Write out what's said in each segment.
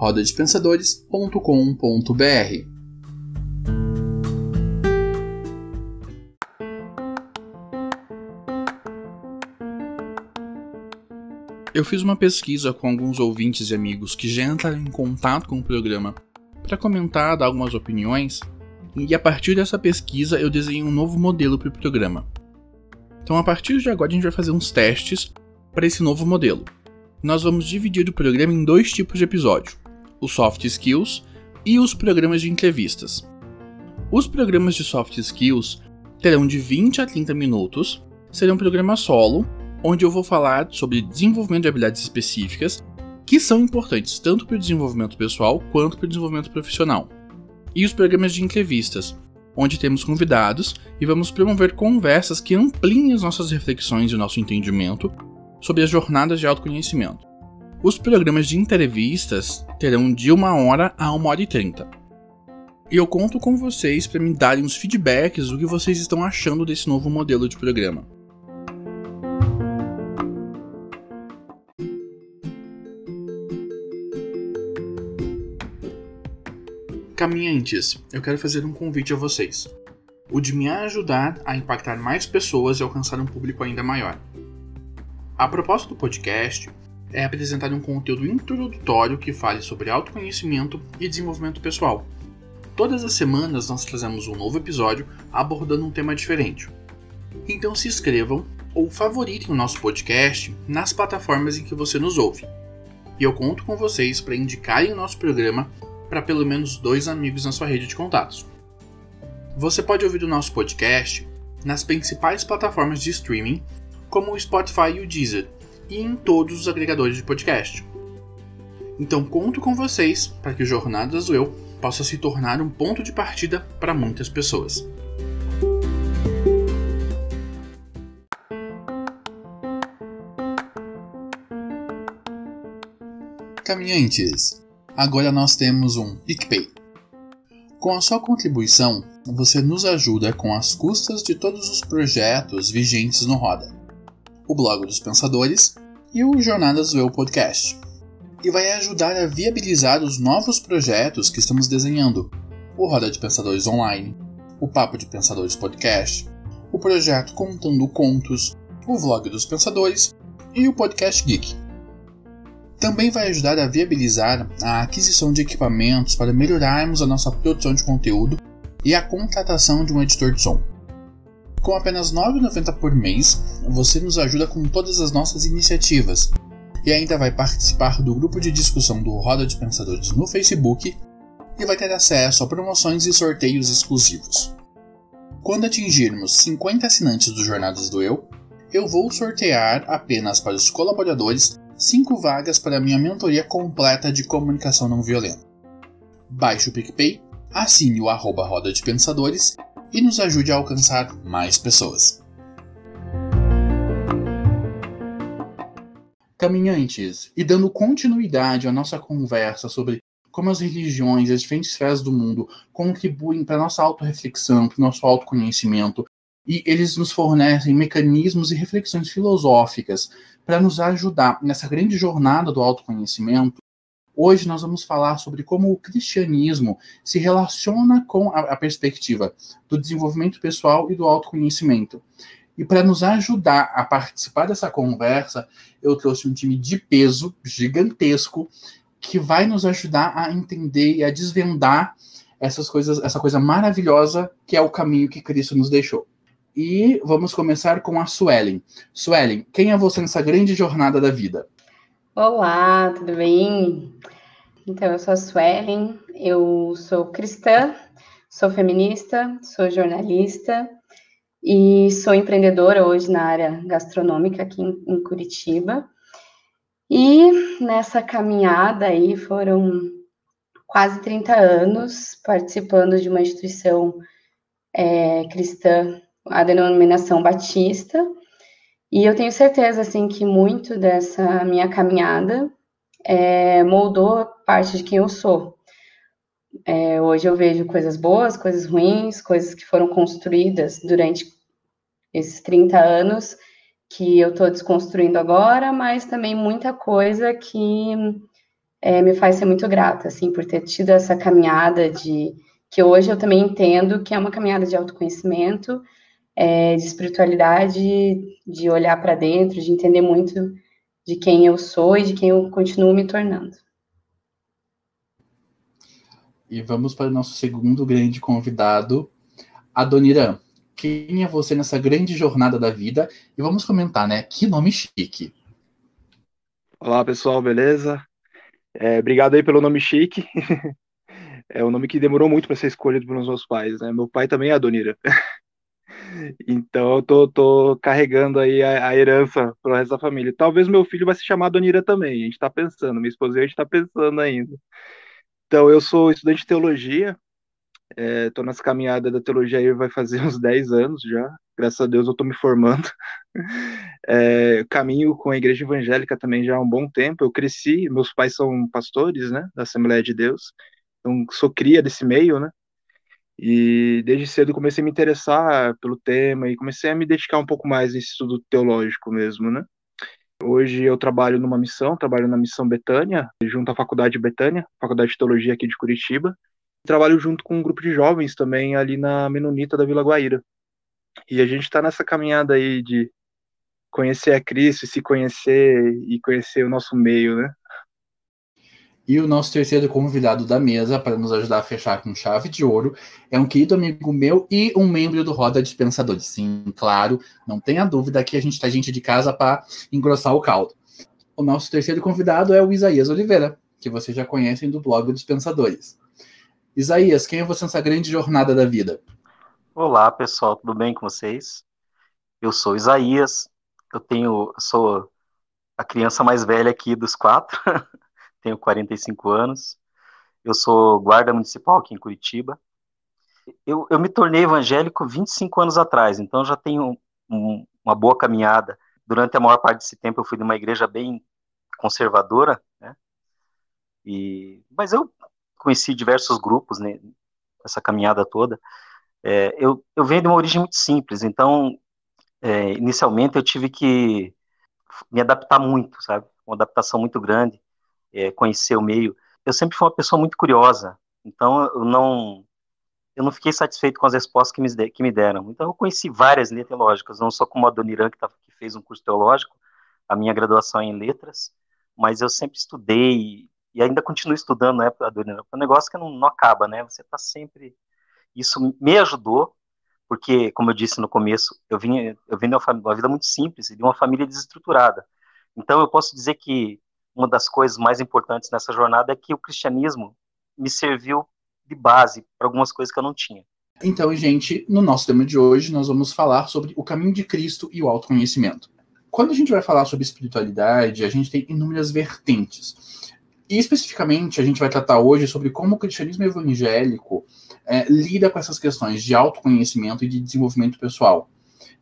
rodadepensadores.com.br. Eu fiz uma pesquisa com alguns ouvintes e amigos que já entraram em contato com o programa para comentar, dar algumas opiniões, e a partir dessa pesquisa eu desenhei um novo modelo para o programa. Então, a partir de agora, a gente vai fazer uns testes para esse novo modelo. Nós vamos dividir o programa em dois tipos de episódio: os soft skills e os programas de entrevistas. Os programas de soft skills terão de 20 a 30 minutos, serão um programa solo, onde eu vou falar sobre desenvolvimento de habilidades específicas que são importantes tanto para o desenvolvimento pessoal quanto para o desenvolvimento profissional. E os programas de entrevistas, onde temos convidados e vamos promover conversas que ampliem as nossas reflexões e o nosso entendimento sobre as jornadas de autoconhecimento. Os programas de entrevistas terão de uma hora a uma hora e trinta. E eu conto com vocês para me darem os feedbacks do que vocês estão achando desse novo modelo de programa. Caminhantes, eu quero fazer um convite a vocês. O de me ajudar a impactar mais pessoas e alcançar um público ainda maior. A proposta do podcast é apresentar um conteúdo introdutório que fale sobre autoconhecimento e desenvolvimento pessoal. Todas as semanas nós trazemos um novo episódio abordando um tema diferente. Então se inscrevam ou favoritem o nosso podcast nas plataformas em que você nos ouve. E eu conto com vocês para indicarem o nosso programa para pelo menos dois amigos na sua rede de contatos. Você pode ouvir o nosso podcast nas principais plataformas de streaming, como o Spotify e o Deezer, e em todos os agregadores de podcast. Então conto com vocês para que o Jornadas do Eu possa se tornar um ponto de partida para muitas pessoas. Caminhantes, Agora nós temos um PicPay. Com a sua contribuição, você nos ajuda com as custas de todos os projetos vigentes no Roda, o Blog dos Pensadores e o Jornadas do Eu Podcast. E vai ajudar a viabilizar os novos projetos que estamos desenhando: o Roda de Pensadores Online, o Papo de Pensadores Podcast, o projeto Contando Contos, o Vlog dos Pensadores e o Podcast Geek. Também vai ajudar a viabilizar a aquisição de equipamentos para melhorarmos a nossa produção de conteúdo e a contratação de um editor de som. Com apenas R$ 9,90 por mês, você nos ajuda com todas as nossas iniciativas e ainda vai participar do grupo de discussão do Roda de Pensadores no Facebook e vai ter acesso a promoções e sorteios exclusivos. Quando atingirmos 50 assinantes do Jornadas do Eu, eu vou sortear apenas para os colaboradores 5 vagas para a minha mentoria completa de comunicação não violenta. Baixe o PicPay, assine o arroba Roda de Pensadores e nos ajude a alcançar mais pessoas. Caminhantes, e dando continuidade à nossa conversa sobre como as religiões e as diferentes esferas do mundo contribuem para a nossa autorreflexão, para o nosso autoconhecimento, e eles nos fornecem mecanismos e reflexões filosóficas para nos ajudar nessa grande jornada do autoconhecimento. Hoje nós vamos falar sobre como o cristianismo se relaciona com a, a perspectiva do desenvolvimento pessoal e do autoconhecimento. E para nos ajudar a participar dessa conversa, eu trouxe um time de peso gigantesco que vai nos ajudar a entender e a desvendar essas coisas, essa coisa maravilhosa que é o caminho que Cristo nos deixou. E vamos começar com a Suelen. Suelen, quem é você nessa grande jornada da vida? Olá, tudo bem? Então, eu sou a Suelen, eu sou cristã, sou feminista, sou jornalista e sou empreendedora hoje na área gastronômica aqui em, Curitiba. E nessa caminhada aí foram quase 30 anos participando de uma instituição é, cristã, a denominação batista, e eu tenho certeza, assim, que muito dessa minha caminhada é, moldou parte de quem eu sou. É, hoje eu vejo coisas boas, coisas ruins, coisas que foram construídas durante esses 30 anos que eu estou desconstruindo agora, mas também muita coisa que é, me faz ser muito grata, assim, por ter tido essa caminhada de que hoje eu também entendo que é uma caminhada de autoconhecimento, é, de espiritualidade, de olhar para dentro, de entender muito de quem eu sou e de quem eu continuo me tornando. E vamos para o nosso segundo grande convidado, Adoniran. Quem é você nessa grande jornada da vida? E vamos comentar, né? Que nome chique. Olá, pessoal, beleza? É, obrigado aí pelo nome chique. é um nome que demorou muito para ser escolhido pelos meus pais, né? Meu pai também é Adonira. então eu tô, tô carregando aí a, a herança pro resto da família. Talvez meu filho vai se chamar Adonira também. A gente tá pensando, minha esposa e a gente tá pensando ainda. Então eu sou estudante de teologia, é, nessa caminhada da teologia aí vai fazer uns 10 anos já. Graças a Deus eu estou me formando. É, caminho com a igreja evangélica também já há um bom tempo. Eu cresci, meus pais são pastores, né, da Assembleia de Deus. Então sou cria desse meio, né? E desde cedo comecei a me interessar pelo tema e comecei a me dedicar um pouco mais nesse estudo teológico mesmo, né? Hoje eu trabalho numa missão, trabalho na missão Betânia, junto à Faculdade Betânia, Faculdade de Teologia aqui de Curitiba. Trabalho junto com um grupo de jovens também ali na Menonita da Vila Guaíra. E a gente está nessa caminhada aí de conhecer a Cristo, se conhecer e conhecer o nosso meio, né? E o nosso terceiro convidado da mesa, para nos ajudar a fechar com chave de ouro, é um querido amigo meu e um membro do Roda Dispensadores. Sim, claro, não tenha dúvida que a gente está gente de casa para engrossar o caldo. O nosso terceiro convidado é o Isaías Oliveira, que vocês já conhecem do blog Dispensadores. Isaías, quem é você nessa grande jornada da vida? Olá, pessoal, tudo bem com vocês? Eu sou Isaías, eu tenho, sou a criança mais velha aqui dos quatro, tenho 45 anos, eu sou guarda municipal aqui em Curitiba. Eu, eu me tornei evangélico 25 anos atrás, então já tenho um, uma boa caminhada. Durante a maior parte desse tempo eu fui de uma igreja bem conservadora, né? E, mas eu conheci diversos grupos né, essa caminhada toda. É, eu, eu venho de uma origem muito simples, então, é, inicialmente eu tive que me adaptar muito, sabe? Uma adaptação muito grande, é, conhecer o meio. Eu sempre fui uma pessoa muito curiosa, então eu não eu não fiquei satisfeito com as respostas que me, que me deram. Então eu conheci várias linhas teológicas, não só como a Dona que, tá, que fez um curso teológico, a minha graduação é em letras, mas eu sempre estudei e ainda continuo estudando, né, Adorina? É um negócio que não, não acaba, né? Você está sempre. Isso me ajudou, porque, como eu disse no começo, eu vim, eu vim de uma, uma vida muito simples, de uma família desestruturada. Então, eu posso dizer que uma das coisas mais importantes nessa jornada é que o cristianismo me serviu de base para algumas coisas que eu não tinha. Então, gente, no nosso tema de hoje, nós vamos falar sobre o caminho de Cristo e o autoconhecimento. Quando a gente vai falar sobre espiritualidade, a gente tem inúmeras vertentes. E especificamente a gente vai tratar hoje sobre como o cristianismo evangélico é, lida com essas questões de autoconhecimento e de desenvolvimento pessoal.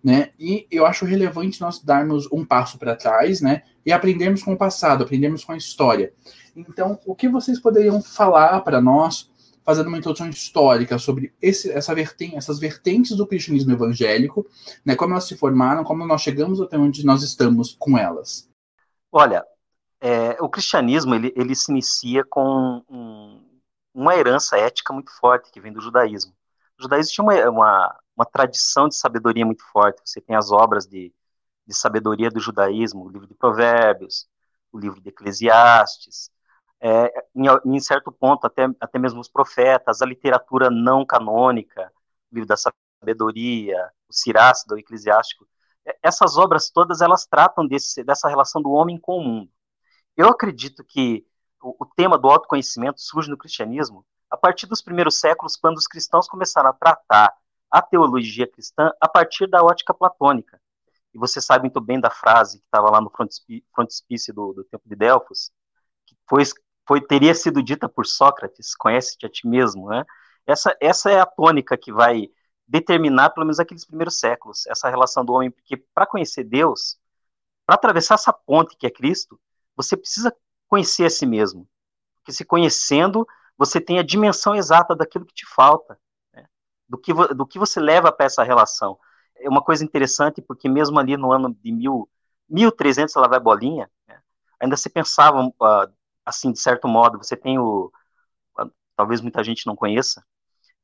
Né? E eu acho relevante nós darmos um passo para trás, né? E aprendermos com o passado, aprendermos com a história. Então, o que vocês poderiam falar para nós, fazendo uma introdução histórica sobre esse, essa vertente, essas vertentes do cristianismo evangélico, né? Como elas se formaram, como nós chegamos até onde nós estamos com elas? Olha, é, o cristianismo ele, ele se inicia com um, uma herança ética muito forte que vem do judaísmo. Judaísmo tinha uma, uma, uma tradição de sabedoria muito forte. Você tem as obras de, de sabedoria do judaísmo, o livro de Provérbios, o livro de Eclesiastes, é, em, em, certo ponto, até, até mesmo os profetas, a literatura não canônica, o livro da sabedoria, o Sirácido, o Eclesiástico. É, essas obras todas, elas tratam desse, dessa relação do homem com o mundo. Eu acredito que o, o tema do autoconhecimento surge no cristianismo a partir dos primeiros séculos, quando os cristãos começaram a tratar a teologia cristã a partir da ótica platônica. E você sabe muito bem da frase que estava lá no frontispício do, do Templo de Delfos, que foi foi teria sido dita por Sócrates, conhece-te a ti mesmo, né? Essa, essa é a tônica que vai determinar, pelo menos aqueles primeiros séculos, essa relação do homem, porque para conhecer Deus, para atravessar essa ponte que é Cristo, você precisa conhecer a si mesmo. Porque se conhecendo, você tem a dimensão exata daquilo que te falta, né? do, que, do que você leva para essa relação. É uma coisa interessante, porque mesmo ali no ano de mil, 1300, ela vai bolinha, né? ainda se pensava, uh, assim, de certo modo, você tem o, uh, talvez muita gente não conheça,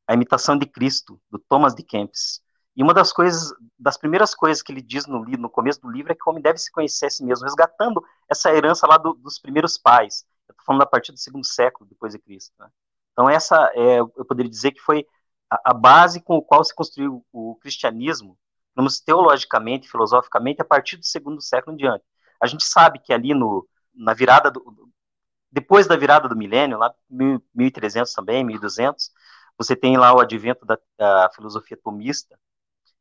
a imitação de Cristo, do Thomas de Kempis. E uma das coisas, das primeiras coisas que ele diz no, no começo do livro é que o homem deve se conhecer a si mesmo, resgatando essa herança lá do, dos primeiros pais. Estou falando a partir do segundo século depois de Cristo. Né? Então essa, é, eu poderia dizer que foi a, a, base com a qual se construiu o cristianismo, vamos teologicamente, filosoficamente, a partir do segundo século em diante. A gente sabe que ali no, na virada do, depois da virada do milênio, lá 1300 também, 1200, você tem lá o advento da, da filosofia tomista,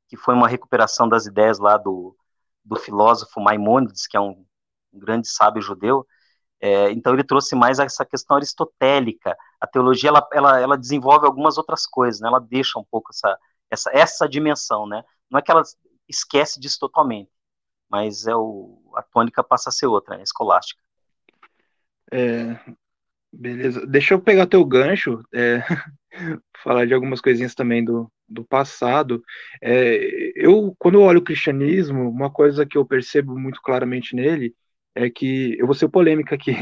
que foi uma recuperação das ideias lá do, do filósofo Maimônides, que é um, um grande sábio judeu. É, então ele trouxe mais essa questão aristotélica. A teologia ela, ela, ela desenvolve algumas outras coisas, né? Ela deixa um pouco essa, essa, essa dimensão, né? Não é que ela esquece disso totalmente, mas é o, a tônica passa a ser outra, né? escolástica. É, beleza. Deixa eu pegar teu gancho. É, falar de algumas coisinhas também do, do passado. É, eu, quando eu olho o cristianismo, uma coisa que eu percebo muito claramente nele é que, eu vou ser polêmica aqui,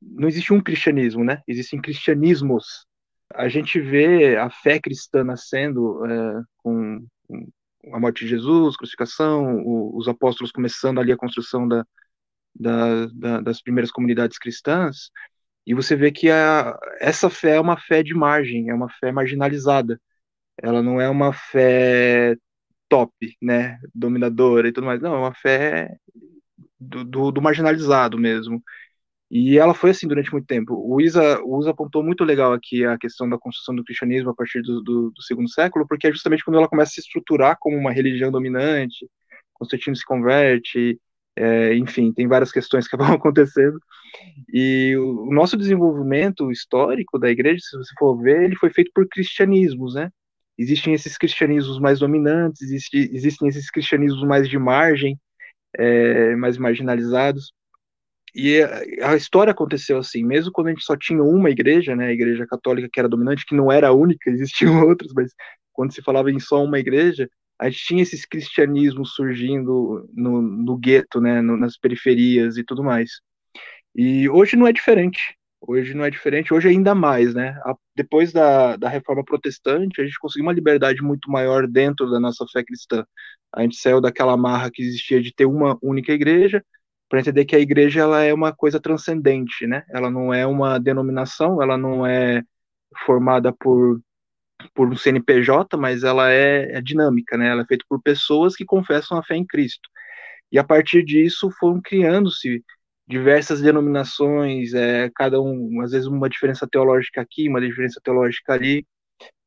não existe um cristianismo, né? Existem cristianismos. A gente vê a fé cristã nascendo é, com, com, a morte de Jesus, crucificação, o, os apóstolos começando ali a construção da, da, da, das primeiras comunidades cristãs, e você vê que a, essa fé é uma fé de margem, é uma fé marginalizada. Ela não é uma fé top, né, dominadora e tudo mais. Não, é uma fé do, do, do marginalizado mesmo. E ela foi assim durante muito tempo. O Isa, o Isa apontou muito legal aqui a questão da construção do cristianismo a partir do, do, do, segundo século, porque é justamente quando ela começa a se estruturar como uma religião dominante, Constantino se converte, é, enfim, tem várias questões que vão acontecendo. E o, nosso desenvolvimento histórico da igreja, se você for ver, ele foi feito por cristianismos, né? Existem esses cristianismos mais dominantes, existe, existem esses cristianismos mais de margem, é, mais marginalizados. E a, história aconteceu assim, mesmo quando a gente só tinha uma igreja, né, a igreja católica que era dominante, que não era a única, existiam outras, mas quando se falava em só uma igreja, a gente tinha esses cristianismos surgindo no, no gueto, né, no, nas periferias e tudo mais. E hoje não é diferente. Hoje não é diferente, hoje ainda mais, né? A, depois da, da reforma protestante, a gente conseguiu uma liberdade muito maior dentro da nossa fé cristã. A gente saiu daquela marra que existia de ter uma única igreja, para entender que a igreja ela é uma coisa transcendente, né? Ela não é uma denominação, ela não é formada por por um CNPJ, mas ela é, é, dinâmica, né? Ela é feita por pessoas que confessam a fé em Cristo. E a partir disso foram criando-se diversas denominações, é, cada um, às vezes uma diferença teológica aqui, uma diferença teológica ali,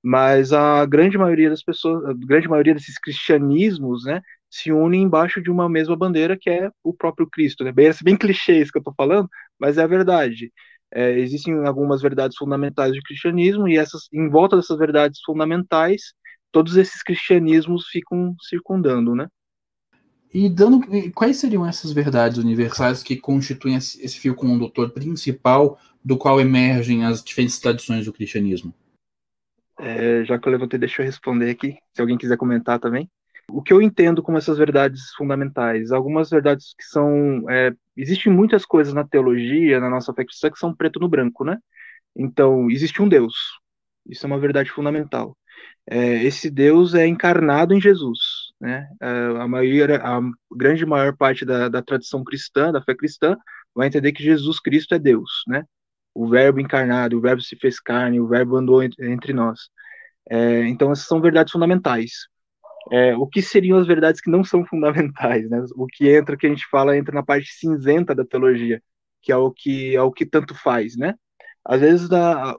mas a grande maioria das pessoas, a grande maioria desses cristianismos, né, se unem embaixo de uma mesma bandeira que é o próprio Cristo, né? Bem, bem clichê isso que eu estou falando, mas é a verdade. É, existem algumas verdades fundamentais do cristianismo e essas, em volta dessas verdades fundamentais, todos esses cristianismos ficam circundando, né? E dando quais seriam essas verdades universais que constituem esse fio condutor principal do qual emergem as diferentes tradições do cristianismo? É, já que eu levantei, deixa eu responder aqui, se alguém quiser comentar também o que eu entendo como essas verdades fundamentais? Algumas verdades que são. É, existem muitas coisas na teologia, na nossa fé cristã, que são preto no branco, né? Então, existe um Deus. Isso é uma verdade fundamental. É, esse Deus é encarnado em Jesus. Né? É, a, maioria, a grande maior parte da, da tradição cristã, da fé cristã, vai entender que Jesus Cristo é Deus. Né? O Verbo encarnado, o Verbo se fez carne, o Verbo andou entre nós. É, então, essas são verdades fundamentais é, o que seriam as verdades que não são fundamentais, né? O que entra, que a gente fala, entra na parte cinzenta da teologia, que é o que é o que tanto faz, né? Às vezes,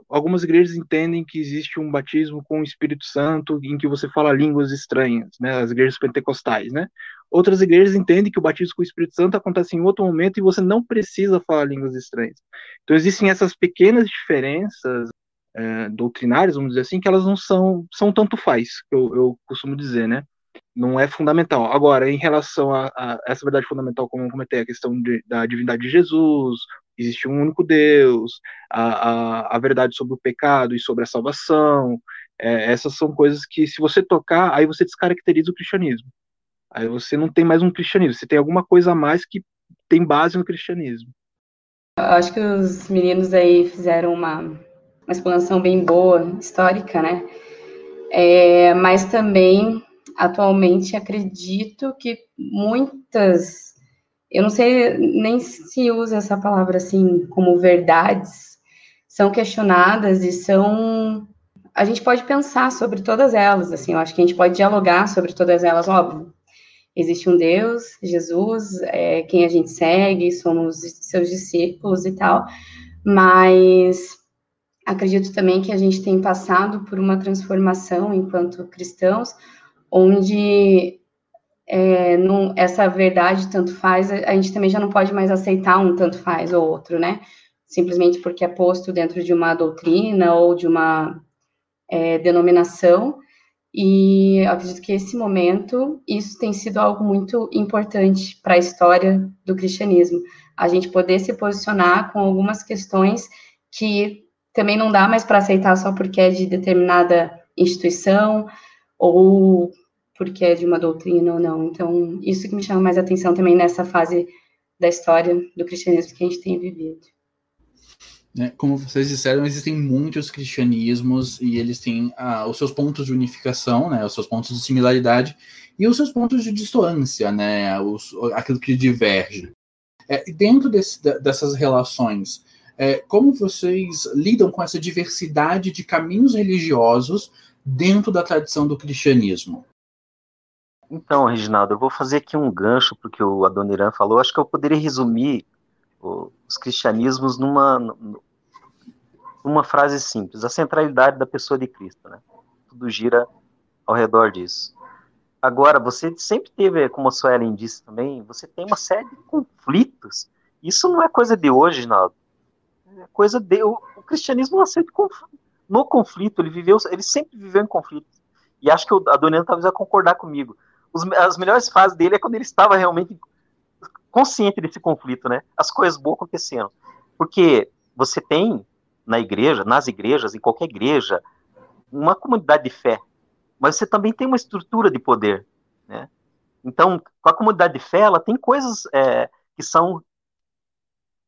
algumas igrejas entendem que existe um batismo com o Espírito Santo em que você fala línguas estranhas, né? As igrejas pentecostais, né? Outras igrejas entendem que o batismo com o Espírito Santo acontece em outro momento e você não precisa falar línguas estranhas. Então, existem essas pequenas diferenças é, doutrinárias, vamos dizer assim, que elas não são, são tanto faz, eu, eu costumo dizer, né? Não é fundamental. Agora, em relação a, a essa verdade fundamental, como eu comentei, a questão de, da divindade de Jesus, existe um único Deus, a, a, a verdade sobre o pecado e sobre a salvação, é, essas são coisas que, se você tocar, aí você descaracteriza o cristianismo. Aí você não tem mais um cristianismo, você tem alguma coisa a mais que tem base no cristianismo. Acho que os meninos aí fizeram uma, uma explanação bem boa, histórica, né? É, mas também, atualmente, acredito que muitas eu não sei nem se usa essa palavra assim como verdades, são questionadas e são a gente pode pensar sobre todas elas, assim, eu acho que a gente pode dialogar sobre todas elas, óbvio. Existe um Deus, Jesus, é quem a gente segue, somos seus discípulos e tal, mas acredito também que a gente tem passado por uma transformação enquanto cristãos, onde é, essa verdade tanto faz, a gente também já não pode mais aceitar um tanto faz ou outro, né? Simplesmente porque é posto dentro de uma doutrina ou de uma é, denominação. E acredito que esse momento, isso tem sido algo muito importante para a história do cristianismo. A gente poder se posicionar com algumas questões que também não dá mais para aceitar só porque é de determinada instituição ou porque é de uma doutrina ou não. Então, isso que me chama mais atenção também nessa fase da história do cristianismo que a gente tem vivido. É, como vocês disseram, existem muitos cristianismos e eles têm ah, os seus pontos de unificação, né, os seus pontos de similaridade e os seus pontos de distância, né, os, aquilo que diverge. É, dentro desse, dessas relações, é, como vocês lidam com essa diversidade de caminhos religiosos dentro da tradição do cristianismo? Então, Reginaldo, eu vou fazer aqui um gancho porque o Adoniran falou. Acho que eu poderia resumir os cristianismos numa, numa frase simples: a centralidade da pessoa de Cristo, né? Tudo gira ao redor disso. Agora, você sempre teve, como a Suelen disse também, você tem uma série de conflitos. Isso não é coisa de hoje, Reginaldo. É coisa de. O, o cristianismo nasceu no conflito, ele viveu, ele sempre viveu em conflito. E acho que o Adoniran talvez vai concordar comigo os, as melhores fases dele é quando ele estava realmente consciente desse conflito, né? As coisas boas acontecendo. Porque você tem na igreja, nas igrejas, em qualquer igreja, uma comunidade de fé, mas você também tem uma estrutura de poder, né? Então, com a comunidade de fé, ela tem coisas é, que são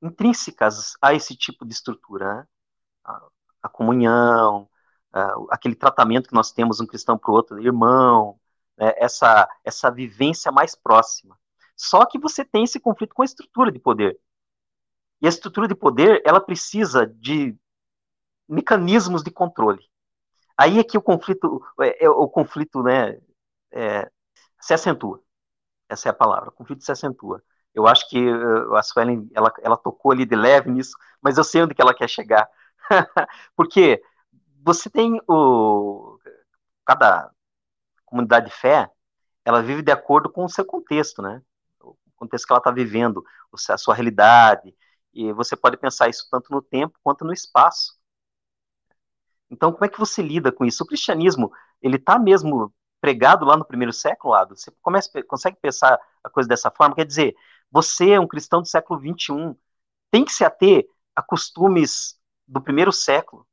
intrínsecas a esse tipo de estrutura, né? a, comunhão, aquele tratamento que nós temos um cristão para o outro, irmão, né, essa, essa vivência mais próxima. Só que você tem esse conflito com a estrutura de poder. E a estrutura de poder, ela precisa de mecanismos de controle. Aí é que o conflito, é, é, o conflito, né, é, se acentua. Essa é a palavra. O conflito se acentua. Eu acho que uh, a Suelen, ela, ela tocou ali de leve nisso, mas eu sei onde que ela quer chegar. Porque você tem o cada comunidade de fé, ela vive de acordo com o seu contexto, né? O contexto que ela está vivendo, a sua realidade. E você pode pensar isso tanto no tempo quanto no espaço. Então, como é que você lida com isso? O cristianismo, ele está mesmo pregado lá no primeiro século. Você começa, consegue pensar a coisa dessa forma? Quer dizer, você é um cristão do século 21, tem que se ater a costumes do primeiro século,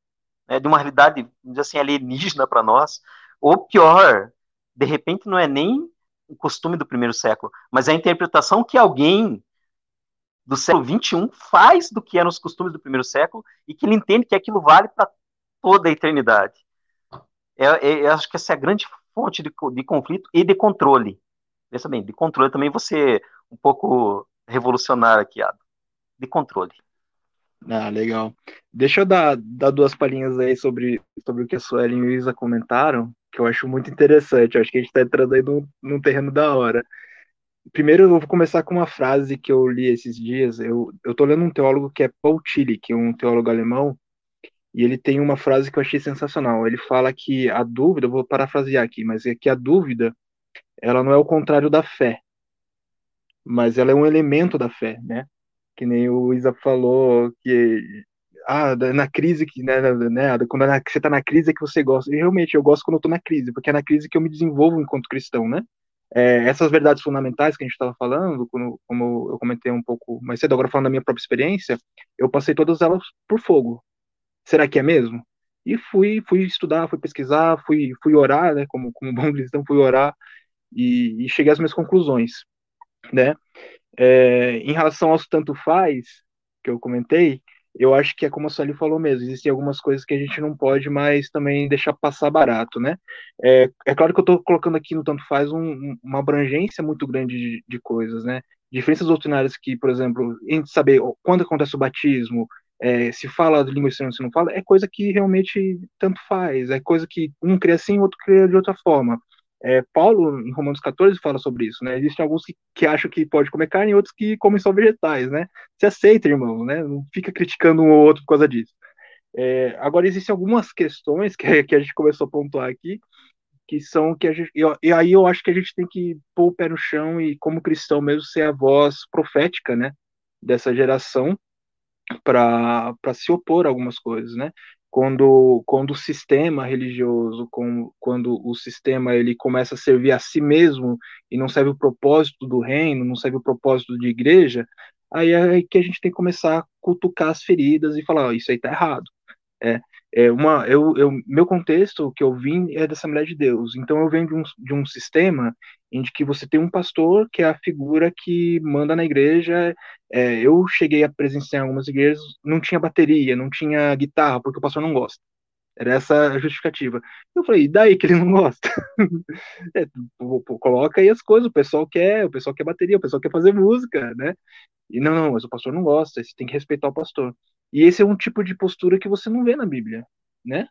né, de uma realidade, assim, alienígena para nós, ou pior, de repente não é nem o costume do primeiro século, mas é a interpretação que alguém do século XXI faz do que eram os costumes do primeiro século e que ele entende que aquilo vale para toda a eternidade. É, é, eu acho que essa é a grande fonte de, de conflito e de controle. Pensa bem, de controle também você um pouco revolucionário aqui, Ado. De controle. Ah, legal. Deixa eu dar, dar duas palhinhas aí sobre, sobre o que a Suelen e o Isa comentaram, que eu acho muito interessante. Eu acho que a gente está entrando aí num, num terreno da hora. Primeiro, eu vou começar com uma frase que eu li esses dias. Eu, tô lendo um teólogo que é Paul Tillich, é um teólogo alemão, e ele tem uma frase que eu achei sensacional. Ele fala que a dúvida, vou parafrasear aqui, mas é que a dúvida, ela não é o contrário da fé, mas ela é um elemento da fé, né? Que nem o Isa falou que ah, na crise que, né, né quando você está na crise é que você gosta. E realmente eu gosto quando estou na crise, porque é na crise que eu me desenvolvo enquanto cristão, né? É, essas verdades fundamentais que a gente estava falando, como, como, eu comentei um pouco mais cedo, agora falando da minha própria experiência, eu passei todas elas por fogo. Será que é mesmo? E fui, fui estudar, fui pesquisar, fui, fui orar, né? Como, como bom cristão, fui orar e, e cheguei às minhas conclusões, né? É, em relação aos tanto faz que eu comentei, eu acho que é como a Sueli falou mesmo, existem algumas coisas que a gente não pode mais também deixar passar barato, né? É, é claro que eu estou colocando aqui no Tanto Faz um, uma abrangência muito grande de, de, coisas, né? Diferenças doutrinárias que, por exemplo, em saber quando acontece o batismo, é, se fala de língua estranha, se não fala, é coisa que realmente tanto faz, é coisa que um crê assim, outro crê de outra forma. É, Paulo, em Romanos 14, fala sobre isso, né? Existem alguns que, que acham que pode comer carne e outros que comem só vegetais, né? Se aceita, irmão, né? Não fica criticando um ou outro por causa disso. É, agora, existem algumas questões que, que a gente começou a pontuar aqui, que são que a gente. E, aí eu acho que a gente tem que pôr o pé no chão e, como cristão mesmo, ser a voz profética, né? Dessa geração para se opor a algumas coisas, né? Quando, quando o sistema religioso, com, quando o sistema ele começa a servir a si mesmo e não serve o propósito do reino, não serve o propósito de igreja, aí é que a gente tem que começar a cutucar as feridas e falar, oh, isso aí tá errado. É, é uma, eu, eu, meu contexto que eu vim é da Assembleia de Deus, então eu venho de um, de um sistema em que você tem um pastor que é a figura que manda na igreja. É, eu cheguei a presenciar algumas igrejas, não tinha bateria, não tinha guitarra, porque o pastor não gosta. Era essa a justificativa. Eu falei, e daí que ele não gosta? é, pô, pô, coloca aí as coisas, o pessoal quer, o pessoal quer bateria, o pessoal quer fazer música, né? E não, não, mas o pastor não gosta, você tem que respeitar o pastor. E esse é um tipo de postura que você não vê na Bíblia, né?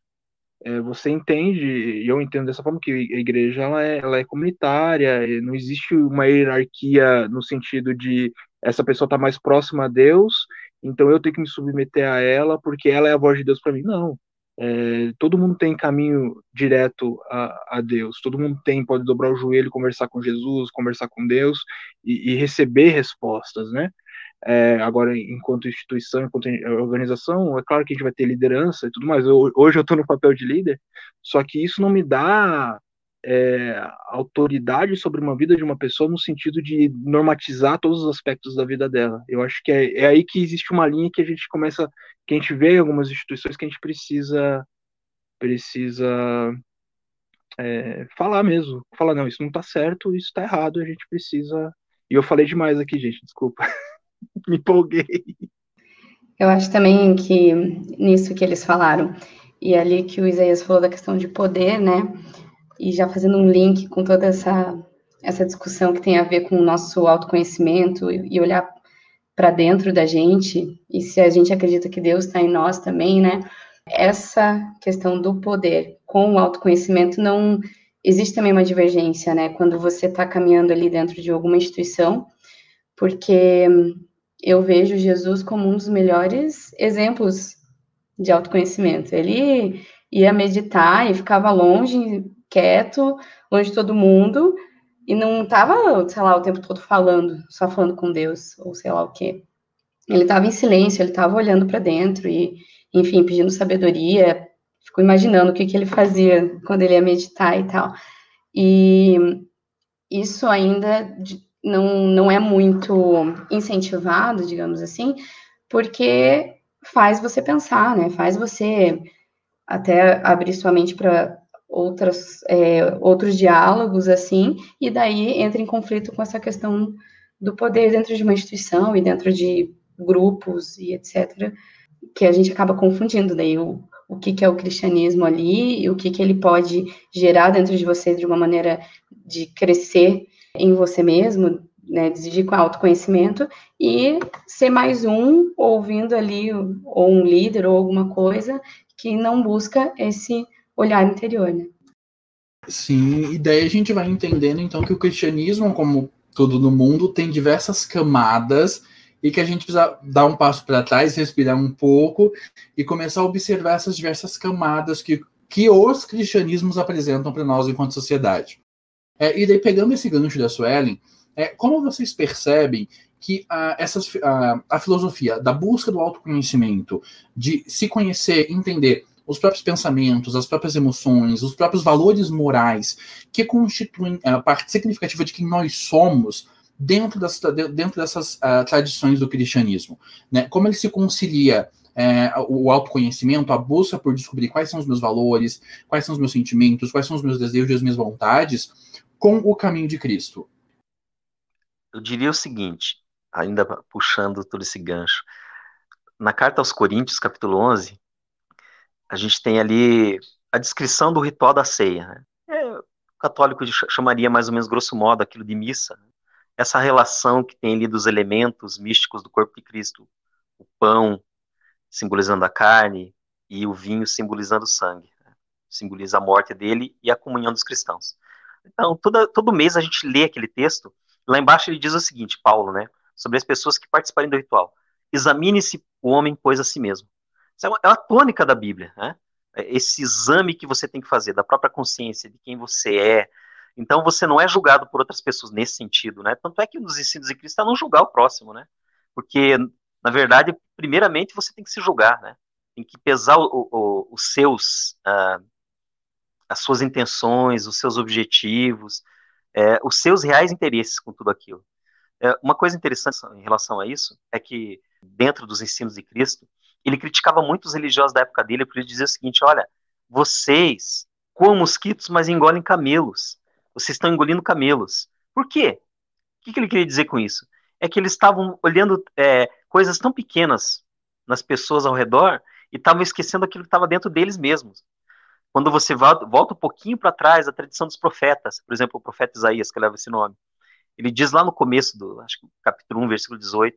É, você entende, e eu entendo dessa forma, que a igreja ela é, ela é comunitária, não existe uma hierarquia no sentido de essa pessoa está mais próxima a Deus, então eu tenho que me submeter a ela porque ela é a voz de Deus para mim. Não. É, todo mundo tem caminho direto a, a, Deus, todo mundo tem, pode dobrar o joelho, conversar com Jesus, conversar com Deus e, e receber respostas, né? É, agora, enquanto instituição, enquanto organização, é claro que a gente vai ter liderança e tudo mais. Eu, hoje eu estou no papel de líder, só que isso não me dá é, autoridade sobre uma vida de uma pessoa no sentido de normatizar todos os aspectos da vida dela. Eu acho que é, é aí que existe uma linha que a gente começa, que a gente vê em algumas instituições que a gente precisa precisa é, falar mesmo, falar não, isso não está certo, isso está errado, a gente precisa. E eu falei demais aqui, gente, desculpa. Me empolguei. Eu acho também que nisso que eles falaram, e ali que o Isaías falou da questão de poder, né? E já fazendo um link com toda essa, essa discussão que tem a ver com o nosso autoconhecimento e olhar para dentro da gente, e se a gente acredita que Deus está em nós também, né? Essa questão do poder com o autoconhecimento não existe também uma divergência, né? Quando você está caminhando ali dentro de alguma instituição, porque eu vejo Jesus como um dos melhores exemplos de autoconhecimento. Ele ia meditar e ficava longe, quieto, longe de todo mundo, e não estava, sei lá, o tempo todo falando, só falando com Deus, ou sei lá o quê. Ele estava em silêncio, ele estava olhando para dentro e, enfim, pedindo sabedoria. Fico imaginando o que, que ele fazia quando ele ia meditar e tal. E isso ainda não, não é muito incentivado, digamos assim, porque faz você pensar, né? Faz você até abrir sua mente para outras é, outros diálogos assim, e daí entra em conflito com essa questão do poder dentro de uma instituição e dentro de grupos e etc, que a gente acaba confundindo daí o, o que, que é o cristianismo ali e o que, que ele pode gerar dentro de você de uma maneira de crescer em você mesmo, né, com autoconhecimento e ser mais um ouvindo ali ou um líder ou alguma coisa que não busca esse olhar interior, né? Sim, e daí a gente vai entendendo então que o cristianismo, como tudo no mundo, tem diversas camadas e que a gente precisa dar um passo para trás, respirar um pouco e começar a observar essas diversas camadas que, que os cristianismos apresentam para nós enquanto sociedade. É, e daí, pegando esse gancho da Suelen, é, como vocês percebem que a, essas, a, a filosofia da busca do autoconhecimento, de se conhecer, entender os próprios pensamentos, as próprias emoções, os próprios valores morais que constituem a parte significativa de quem nós somos, dentro, das, dentro dessas uh, tradições do cristianismo. Né? Como ele se concilia é, o autoconhecimento, a busca por descobrir quais são os meus valores, quais são os meus sentimentos, quais são os meus desejos e as minhas vontades, com o caminho de Cristo? Eu diria o seguinte, ainda puxando todo esse gancho. Na carta aos Coríntios, capítulo 11, a gente tem ali a descrição do ritual da ceia. Né? É, o católico chamaria mais ou menos grosso modo aquilo de missa. Né? essa relação que tem ali dos elementos místicos do corpo de Cristo, o pão simbolizando a carne e o vinho simbolizando o sangue, né? simboliza a morte dele e a comunhão dos cristãos. Então, toda, todo mês a gente lê aquele texto, lá embaixo ele diz o seguinte, Paulo, né, sobre as pessoas que participarem do ritual, examine-se o homem, pois a si mesmo. Isso é, uma, é a tônica da Bíblia, né? É esse exame que você tem que fazer da própria consciência, de quem você é, então você não é julgado por outras pessoas nesse sentido, né? Tanto é que nos ensinos de Cristo é não julgar o próximo, né? Porque, na verdade, primeiramente você tem que se julgar, né? Tem que pesar o, o, os seus, uh, as suas intenções, os seus objetivos, é, os seus reais interesses com tudo aquilo. É, uma coisa interessante em relação a isso é que, dentro dos ensinos de Cristo, ele criticava muito os religiosos da época dele, porque ele dizia o seguinte: olha, vocês comem mosquitos, mas engolem camelos vocês estão engolindo camelos. Por quê? O que, que ele queria dizer com isso? É que eles estavam olhando é, coisas tão pequenas nas pessoas ao redor e estavam esquecendo aquilo que estava dentro deles mesmos. Quando você volta um pouquinho para trás, a tradição dos profetas, por exemplo, o profeta Isaías, que leva esse nome, ele diz lá no começo do acho que capítulo 1, versículo 18: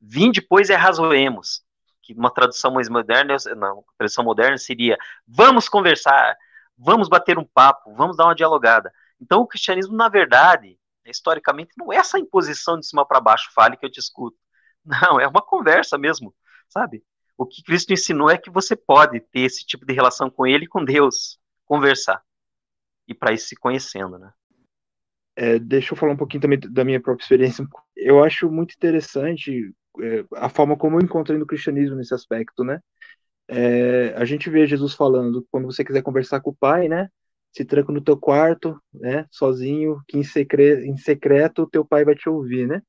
Vinde, pois, e arrazoemos. Que uma tradução mais moderna, não, tradução moderna seria: vamos conversar, vamos bater um papo, vamos dar uma dialogada. Então, o cristianismo, na verdade, historicamente, não é essa imposição de cima para baixo, fale que eu te escuto. Não, é uma conversa mesmo, sabe? O que Cristo ensinou é que você pode ter esse tipo de relação com Ele e com Deus, conversar. E para isso se conhecendo, né? É, deixa eu falar um pouquinho também da minha própria experiência. Eu acho muito interessante é, a forma como eu encontrei no cristianismo nesse aspecto, né? É, a gente vê Jesus falando quando você quiser conversar com o Pai, né? se tranca no teu quarto, né, sozinho, que em, secre em secreto teu pai vai te ouvir, né?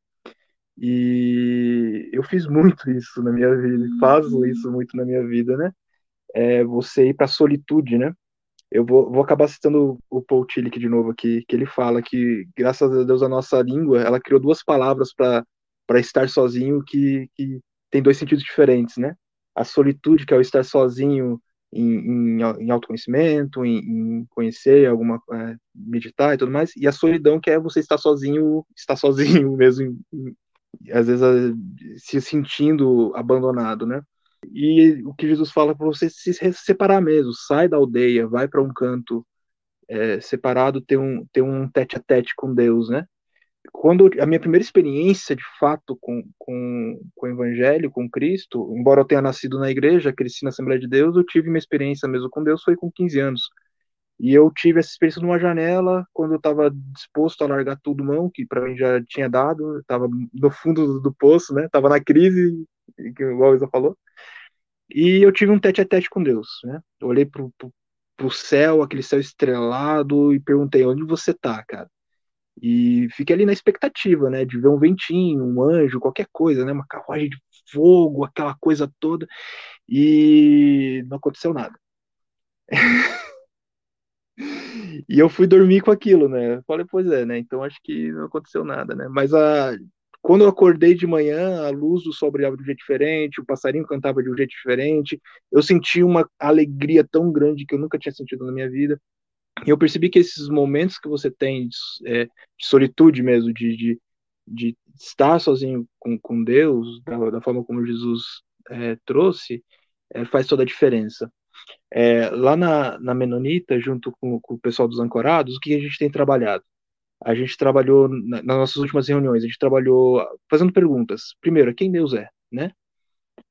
E eu fiz muito isso na minha vida, faço isso muito na minha vida, né? É você ir para a solitude, né? Eu vou, vou acabar citando o Paul Tillich de novo aqui, que ele fala que, graças a Deus, a nossa língua, ela criou duas palavras para estar sozinho que, que tem dois sentidos diferentes, né? A solitude, que é o estar sozinho em, em, em autoconhecimento, em, em, conhecer alguma, é, meditar e tudo mais, e a solidão que é você estar sozinho, estar sozinho mesmo, às vezes se sentindo abandonado, né? E o que Jesus fala para você se separar mesmo, sai da aldeia, vai para um canto é, separado, ter um, ter um tete a tete com Deus, né? quando a minha primeira experiência de fato com, com, com o evangelho, com Cristo, embora eu tenha nascido na igreja, cresci na Assembleia de Deus, eu tive uma experiência mesmo com Deus, foi com 15 anos. E eu tive essa experiência numa janela, quando eu estava disposto a largar tudo mão, que para mim já tinha dado, estava no fundo do, poço, né? Estava na crise, igual a Isa falou. E eu tive um tete a tete com Deus, né? Eu olhei pro, pro, pro céu, aquele céu estrelado, e perguntei: onde você tá, cara? E fiquei ali na expectativa, né, de ver um ventinho, um anjo, qualquer coisa, né, uma carruagem de fogo, aquela coisa toda, e não aconteceu nada. e eu fui dormir com aquilo, né? Falei, pois é, né? Então acho que não aconteceu nada, né? Mas a quando eu acordei de manhã, a luz do sol brilhava de um jeito diferente, o passarinho cantava de um jeito diferente. Eu senti uma alegria tão grande que eu nunca tinha sentido na minha vida. E eu percebi que esses momentos que você tem de, é, de solitude mesmo, de, de, de, estar sozinho com, com Deus, da, da forma como Jesus é, trouxe, é, faz toda a diferença. É, lá na, na Menonita, junto com, com, o pessoal dos Ancorados, o que a gente tem trabalhado? a gente trabalhou nas nossas últimas reuniões, a gente trabalhou fazendo perguntas. Primeiro, quem Deus é, né?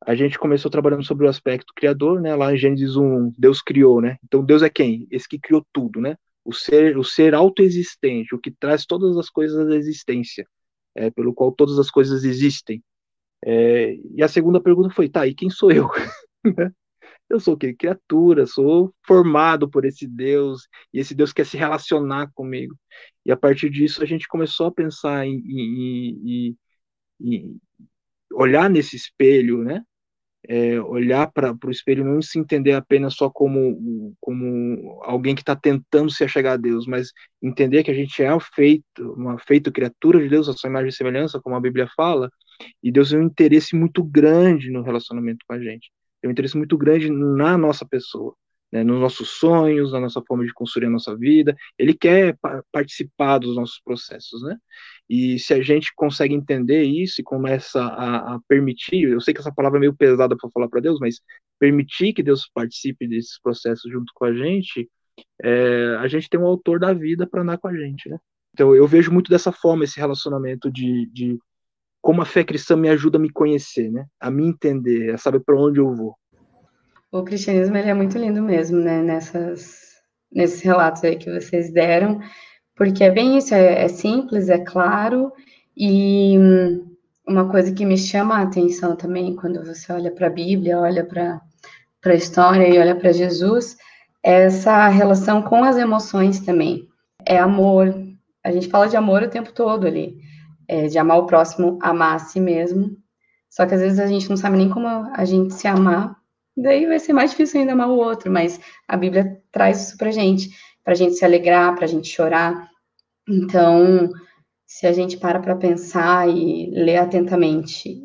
A gente começou trabalhando sobre o aspecto criador, né? Lá em Gênesis 1, Deus criou, né? Então Deus é quem? Esse que criou tudo, né? O ser, o ser autoexistente, o que traz todas as coisas da existência, é, pelo qual todas as coisas existem. É, e a segunda pergunta foi, tá, e quem sou eu? Eu sou o quê? Criatura, sou formado por esse Deus, e esse Deus quer se relacionar comigo. E a partir disso a gente começou a pensar em, em, em, em olhar nesse espelho, né? É, olhar para o espelho não se entender apenas só como, como alguém que está tentando se achegar a Deus, mas entender que a gente é feito, uma feita criatura de Deus, a sua imagem e semelhança, como a Bíblia fala, e Deus tem um interesse muito grande no relacionamento com a gente tem um interesse muito grande na nossa pessoa, né, nos nossos sonhos, na nossa forma de construir a nossa vida. Ele quer pa participar dos nossos processos, né? E se a gente consegue entender isso e começa a, a permitir, eu sei que essa palavra é meio pesada para falar para Deus, mas permitir que Deus participe desses processos junto com a gente, é, a gente tem um autor da vida para andar com a gente, né? Então eu vejo muito dessa forma esse relacionamento de, de como a fé cristã me ajuda a me conhecer, né? A me entender, a saber para onde eu vou. O cristianismo é muito lindo mesmo, né? Nessas, nesses relatos aí que vocês deram, porque é bem isso, é, é simples, é claro, e uma coisa que me chama a atenção também quando você olha para a Bíblia, olha para a história e olha para Jesus, é essa relação com as emoções também. É amor. A gente fala de amor o tempo todo ali é, de amar o próximo, amar a si mesmo. Só que às vezes a gente não sabe nem como a gente se amar, daí vai ser mais difícil ainda amar o outro, mas a Bíblia traz isso pra gente, pra gente se alegrar, pra gente chorar. Então, se a gente para para pensar e ler atentamente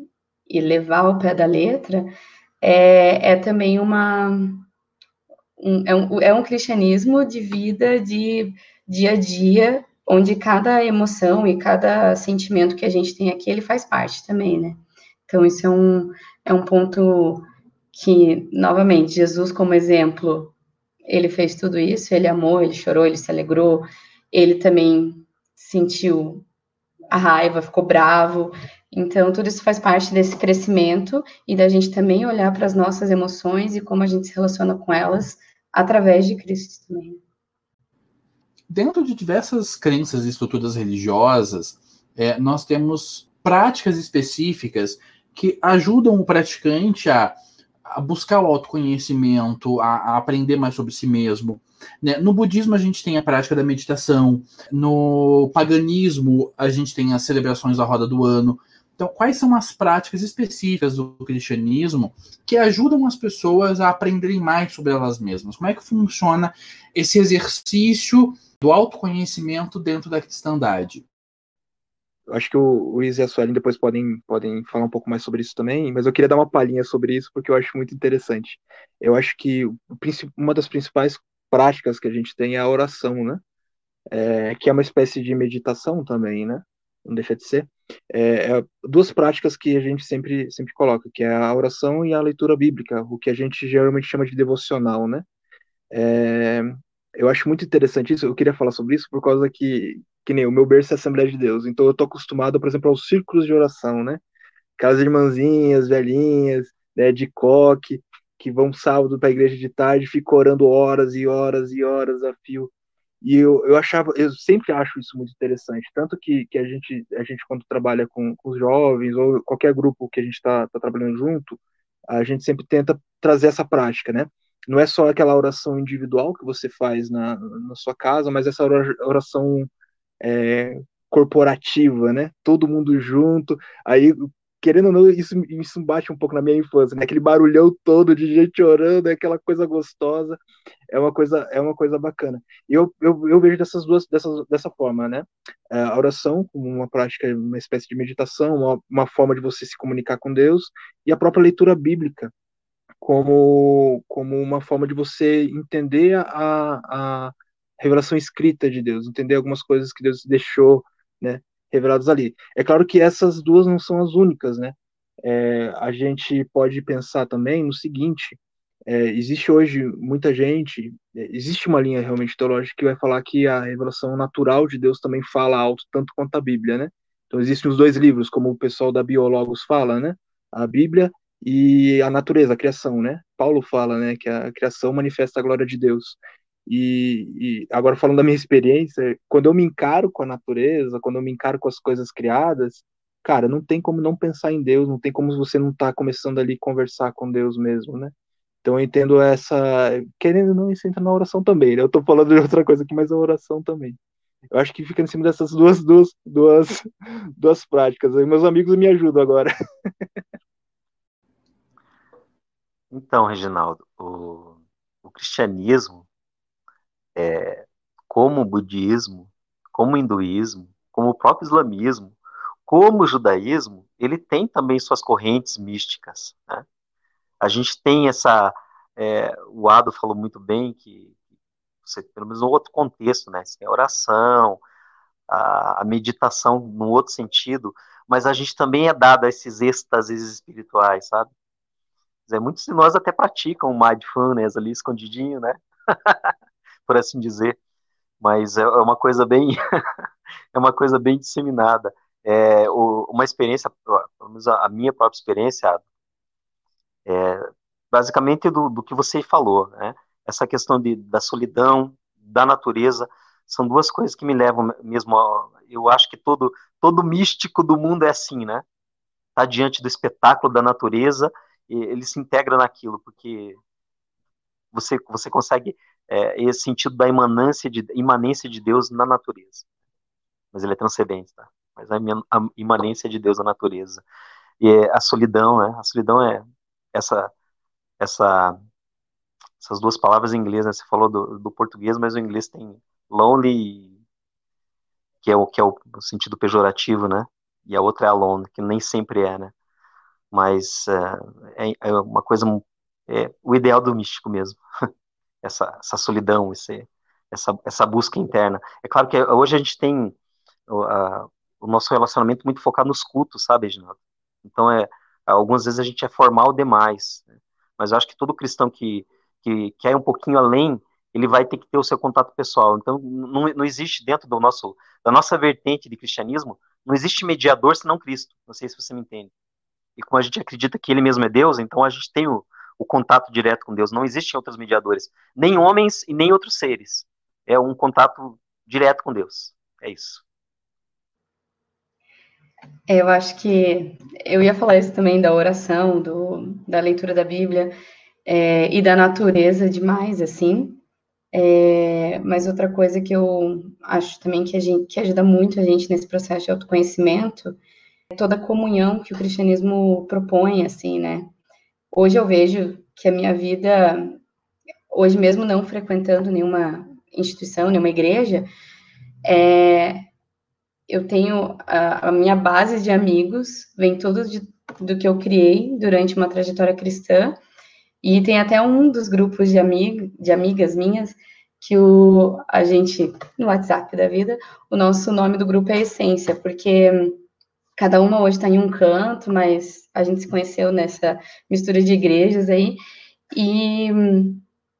e levar ao pé da letra, é, é também uma. Um, é, um, é um cristianismo de vida, de dia a dia, onde cada emoção e cada sentimento que a gente tem aqui, ele faz parte também, né? Então, isso é um, é um ponto que, novamente, Jesus, como exemplo, ele fez tudo isso, ele amou, ele chorou, ele se alegrou, ele também sentiu a raiva, ficou bravo. Então, tudo isso faz parte desse crescimento e da gente também olhar para as nossas emoções e como a gente se relaciona com elas através de Cristo também dentro de diversas crenças e estruturas religiosas, é, nós temos práticas específicas que ajudam o praticante a, a buscar o autoconhecimento, a, a, aprender mais sobre si mesmo. Né? No budismo, a gente tem a prática da meditação, no paganismo, a gente tem as celebrações da roda do ano. Então, quais são as práticas específicas do cristianismo que ajudam as pessoas a aprenderem mais sobre elas mesmas? Como é que funciona esse exercício do autoconhecimento dentro da cristandade. Acho que o Luiz e a Suelen depois podem, podem falar um pouco mais sobre isso também, mas eu queria dar uma palhinha sobre isso porque eu acho muito interessante. Eu acho que uma das principais práticas que a gente tem é a oração, né? É, que é uma espécie de meditação também, né? Não deixa de ser. É, é, duas práticas que a gente sempre, sempre coloca, que é a oração e a leitura bíblica, o que a gente geralmente chama de devocional, né? É, eu acho muito interessante isso. Eu queria falar sobre isso por causa que, que nem o meu berço é a Assembleia de Deus. Então eu tô acostumado, por exemplo, aos círculos de oração, né? Aquelas irmãzinhas, velhinhas, né, de coque, que vão sábado para a igreja de tarde, ficam orando horas e horas e horas a fio. E eu, eu achava, eu sempre acho isso muito interessante. Tanto que, que a, gente, a gente, quando trabalha com, com os jovens, ou qualquer grupo que a gente está tá trabalhando junto, a gente sempre tenta trazer essa prática, né? Não é só aquela oração individual que você faz na, na sua casa, mas essa oração é, corporativa, né? Todo mundo junto. Aí, querendo ou não, isso, isso bate um pouco na minha infância, né? Aquele barulhão todo de gente orando, é aquela coisa gostosa, é uma coisa, é uma coisa bacana. E eu, eu, eu vejo dessas duas, dessas, dessa forma, né? É, a oração como uma prática, uma espécie de meditação, uma, uma forma de você se comunicar com Deus, e a própria leitura bíblica, como, como uma forma de você entender a, a revelação escrita de Deus, entender algumas coisas que Deus deixou né, reveladas ali. É claro que essas duas não são as únicas, né? É, a gente pode pensar também no seguinte: É, existe hoje muita gente, é, existe uma linha realmente teológica que vai falar que a revelação natural de Deus também fala alto, tanto quanto a Bíblia, né? Então existem os dois livros, como o pessoal da Biologos fala, né? A Bíblia e a natureza, a criação, né? Paulo fala, né, que a criação manifesta a glória de Deus. E, e, agora falando da minha experiência, quando eu me encaro com a natureza, quando eu me encaro com as coisas criadas, cara, não tem como não pensar em Deus, não tem como você não estar tá começando ali conversar com Deus mesmo, né? Então eu entendo essa, querendo ou não, isso entra na oração também, né? Eu tô falando de outra coisa aqui, mas a oração também. Eu acho que fica em cima dessas duas, duas, duas, duas práticas. Meus amigos me ajudam agora. Então, Reginaldo, o, o cristianismo, é, como o budismo, como o hinduísmo, como o próprio islamismo, como o judaísmo, ele tem também suas correntes místicas. Né? A gente tem essa. É, o Ado falou muito bem que, você, pelo menos no outro contexto, né? Você tem a oração, a, a meditação num outro sentido, mas a gente também é dado a esses êxtases espirituais, sabe? Dizer, muitos de nós até praticam o mindfulness ali escondidinho, né? Por assim dizer. Mas é, é uma coisa bem é uma coisa bem disseminada. É, uma experiência, pelo menos a, minha própria experiência, é, basicamente do, do que você falou, né? Essa questão de, da solidão, da natureza, são duas coisas que me levam mesmo. A, eu acho que todo todo místico do mundo é assim, né? Tá diante do espetáculo da natureza ele se integra naquilo, porque você, você consegue é, esse sentido da imanência de, imanência de Deus na natureza. Mas ele é transcendente, tá? Mas a, a imanência de Deus na natureza. E é a solidão, né? A solidão é essa, essa, essas duas palavras em inglês, né? Você falou do, do português, mas o inglês tem lonely, que é o que é o sentido pejorativo, né? E a outra é alone, que nem sempre é, né? Mas é, é, é uma coisa, é, o ideal do místico mesmo, essa, essa solidão, esse, essa, essa busca interna. É claro que hoje a gente tem o, a, o nosso relacionamento muito focado nos cultos, sabe, Reginaldo? Então, é, algumas vezes a gente é formal demais, né? mas eu acho que todo cristão que, que quer ir um pouquinho além, ele vai ter que ter o seu contato pessoal. Então, não, não existe dentro do nosso, da nossa vertente de cristianismo, não existe mediador senão Cristo. Não sei se você me entende e como a gente acredita que ele mesmo é Deus, então a gente tem o, o contato direto com Deus. Não existem outros mediadores, nem homens e nem outros seres. É um contato direto com Deus. É isso. É, eu acho que eu ia falar isso também da oração, do, da leitura da Bíblia é, e da natureza demais, assim. É, mas outra coisa que eu acho também que, a gente, que ajuda muito a gente nesse processo de autoconhecimento toda a comunhão que o cristianismo propõe, assim, né? Hoje eu vejo que a minha vida, hoje mesmo não frequentando nenhuma instituição, nenhuma igreja, é, eu tenho a, a, minha base de amigos, vem tudo de, do que eu criei durante uma trajetória cristã, e tem até um dos grupos de, amigo, de amigas minhas que o, a gente, no WhatsApp da vida, o nosso nome do grupo é Essência, porque cada uma hoje está em um canto, mas a gente se conheceu nessa mistura de igrejas aí, e,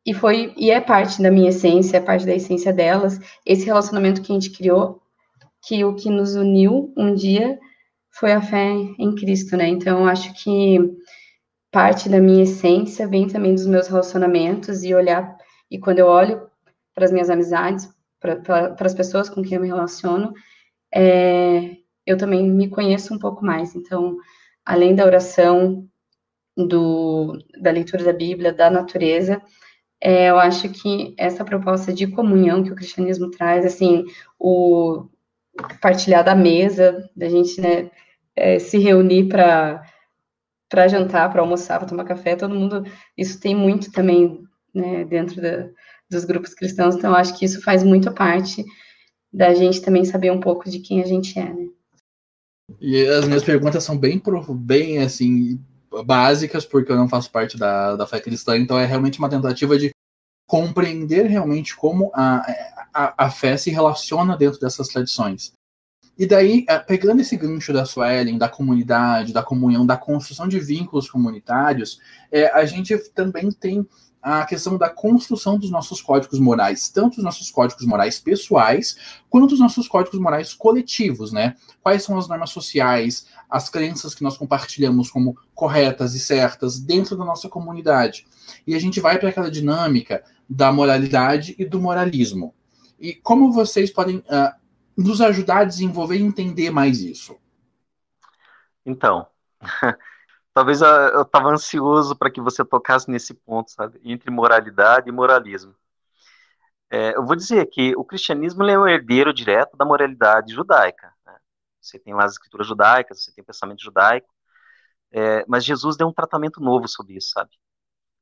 e foi, e é parte da minha essência, é parte da essência delas, esse relacionamento que a gente criou, que o que nos uniu um dia foi a fé em Cristo, né, então acho que parte da minha essência vem também dos meus relacionamentos, e olhar, e quando eu olho para as minhas amizades, para as pessoas com quem eu me relaciono, é, eu também me conheço um pouco mais. Então, além da oração, do, da leitura da Bíblia, da natureza, é, eu acho que essa proposta de comunhão que o cristianismo traz, assim, o partilhar da mesa, da gente né, é, se reunir para para jantar, para almoçar, para tomar café, todo mundo, isso tem muito também né, dentro da, dos grupos cristãos, então acho que isso faz muito parte da gente também saber um pouco de quem a gente é, né? E as minhas perguntas são bem, bem assim, básicas, porque eu não faço parte da, da fé cristã, então é realmente uma tentativa de compreender realmente como a, a, a fé se relaciona dentro dessas tradições. E daí, é, pegando esse gancho da Suelen, da comunidade, da comunhão, da construção de vínculos comunitários, é, a gente também tem a questão da construção dos nossos códigos morais, tanto os nossos códigos morais pessoais, quanto os nossos códigos morais coletivos, né? Quais são as normas sociais, as crenças que nós compartilhamos como corretas e certas dentro da nossa comunidade. E a gente vai para aquela dinâmica da moralidade e do moralismo. E como vocês podem uh, nos ajudar a desenvolver e entender mais isso? Então, talvez eu estava ansioso para que você tocasse nesse ponto, sabe? Entre moralidade e moralismo. É, eu vou dizer que o cristianismo é um herdeiro direto da moralidade judaica. Né? Você tem lá as escrituras judaicas, você tem o pensamento judaico, é, mas Jesus deu um tratamento novo sobre isso, sabe?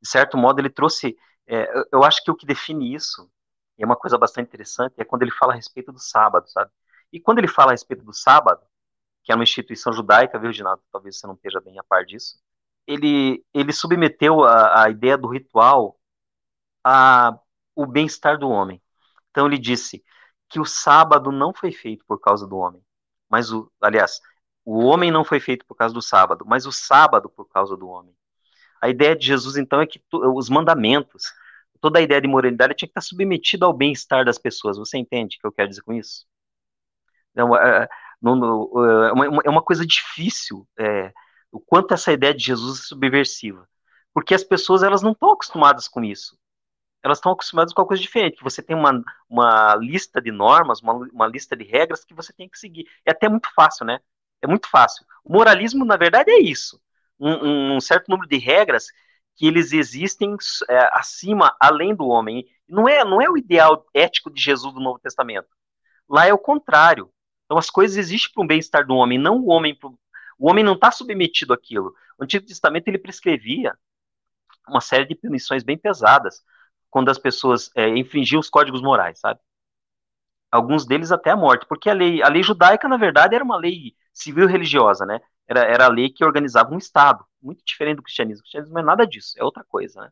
De certo modo, ele trouxe. É, eu acho que o que define isso, e é uma coisa bastante interessante, é quando ele fala a respeito do sábado, sabe? E quando ele fala a respeito do sábado, que é uma instituição judaica, viu, Ginaldo? Talvez você não esteja bem a par disso. Ele, ele submeteu a, a ideia do ritual a o bem-estar do homem. Então ele disse que o sábado não foi feito por causa do homem, mas o, aliás, o homem não foi feito por causa do sábado, mas o sábado por causa do homem. A ideia de Jesus então é que os mandamentos, toda a ideia de moralidade tinha que estar submetida ao bem-estar das pessoas. Você entende o que eu quero dizer com isso? Então, é, é, uma, é uma coisa difícil é, o quanto essa ideia de Jesus é subversiva. Porque as pessoas elas não estão acostumadas com isso. Elas estão acostumadas com uma coisa diferente, que você tem uma, uma lista de normas, uma, uma lista de regras que você tem que seguir. É até muito fácil, né? É muito fácil. O moralismo, na verdade, é isso. Um, um certo número de regras que eles existem é, acima, além do homem. Não é, não é o ideal ético de Jesus do Novo Testamento. Lá é o contrário. Então as coisas existem para o bem-estar do homem, não o homem. Pro... O homem não está submetido àquilo. O Antigo Testamento ele prescrevia uma série de punições bem pesadas quando as pessoas é, infringiam os códigos morais, sabe? Alguns deles até a morte, porque a lei, a lei judaica, na verdade, era uma lei civil religiosa, né? Era, era a lei que organizava um Estado, muito diferente do cristianismo. O cristianismo é nada disso, é outra coisa, né?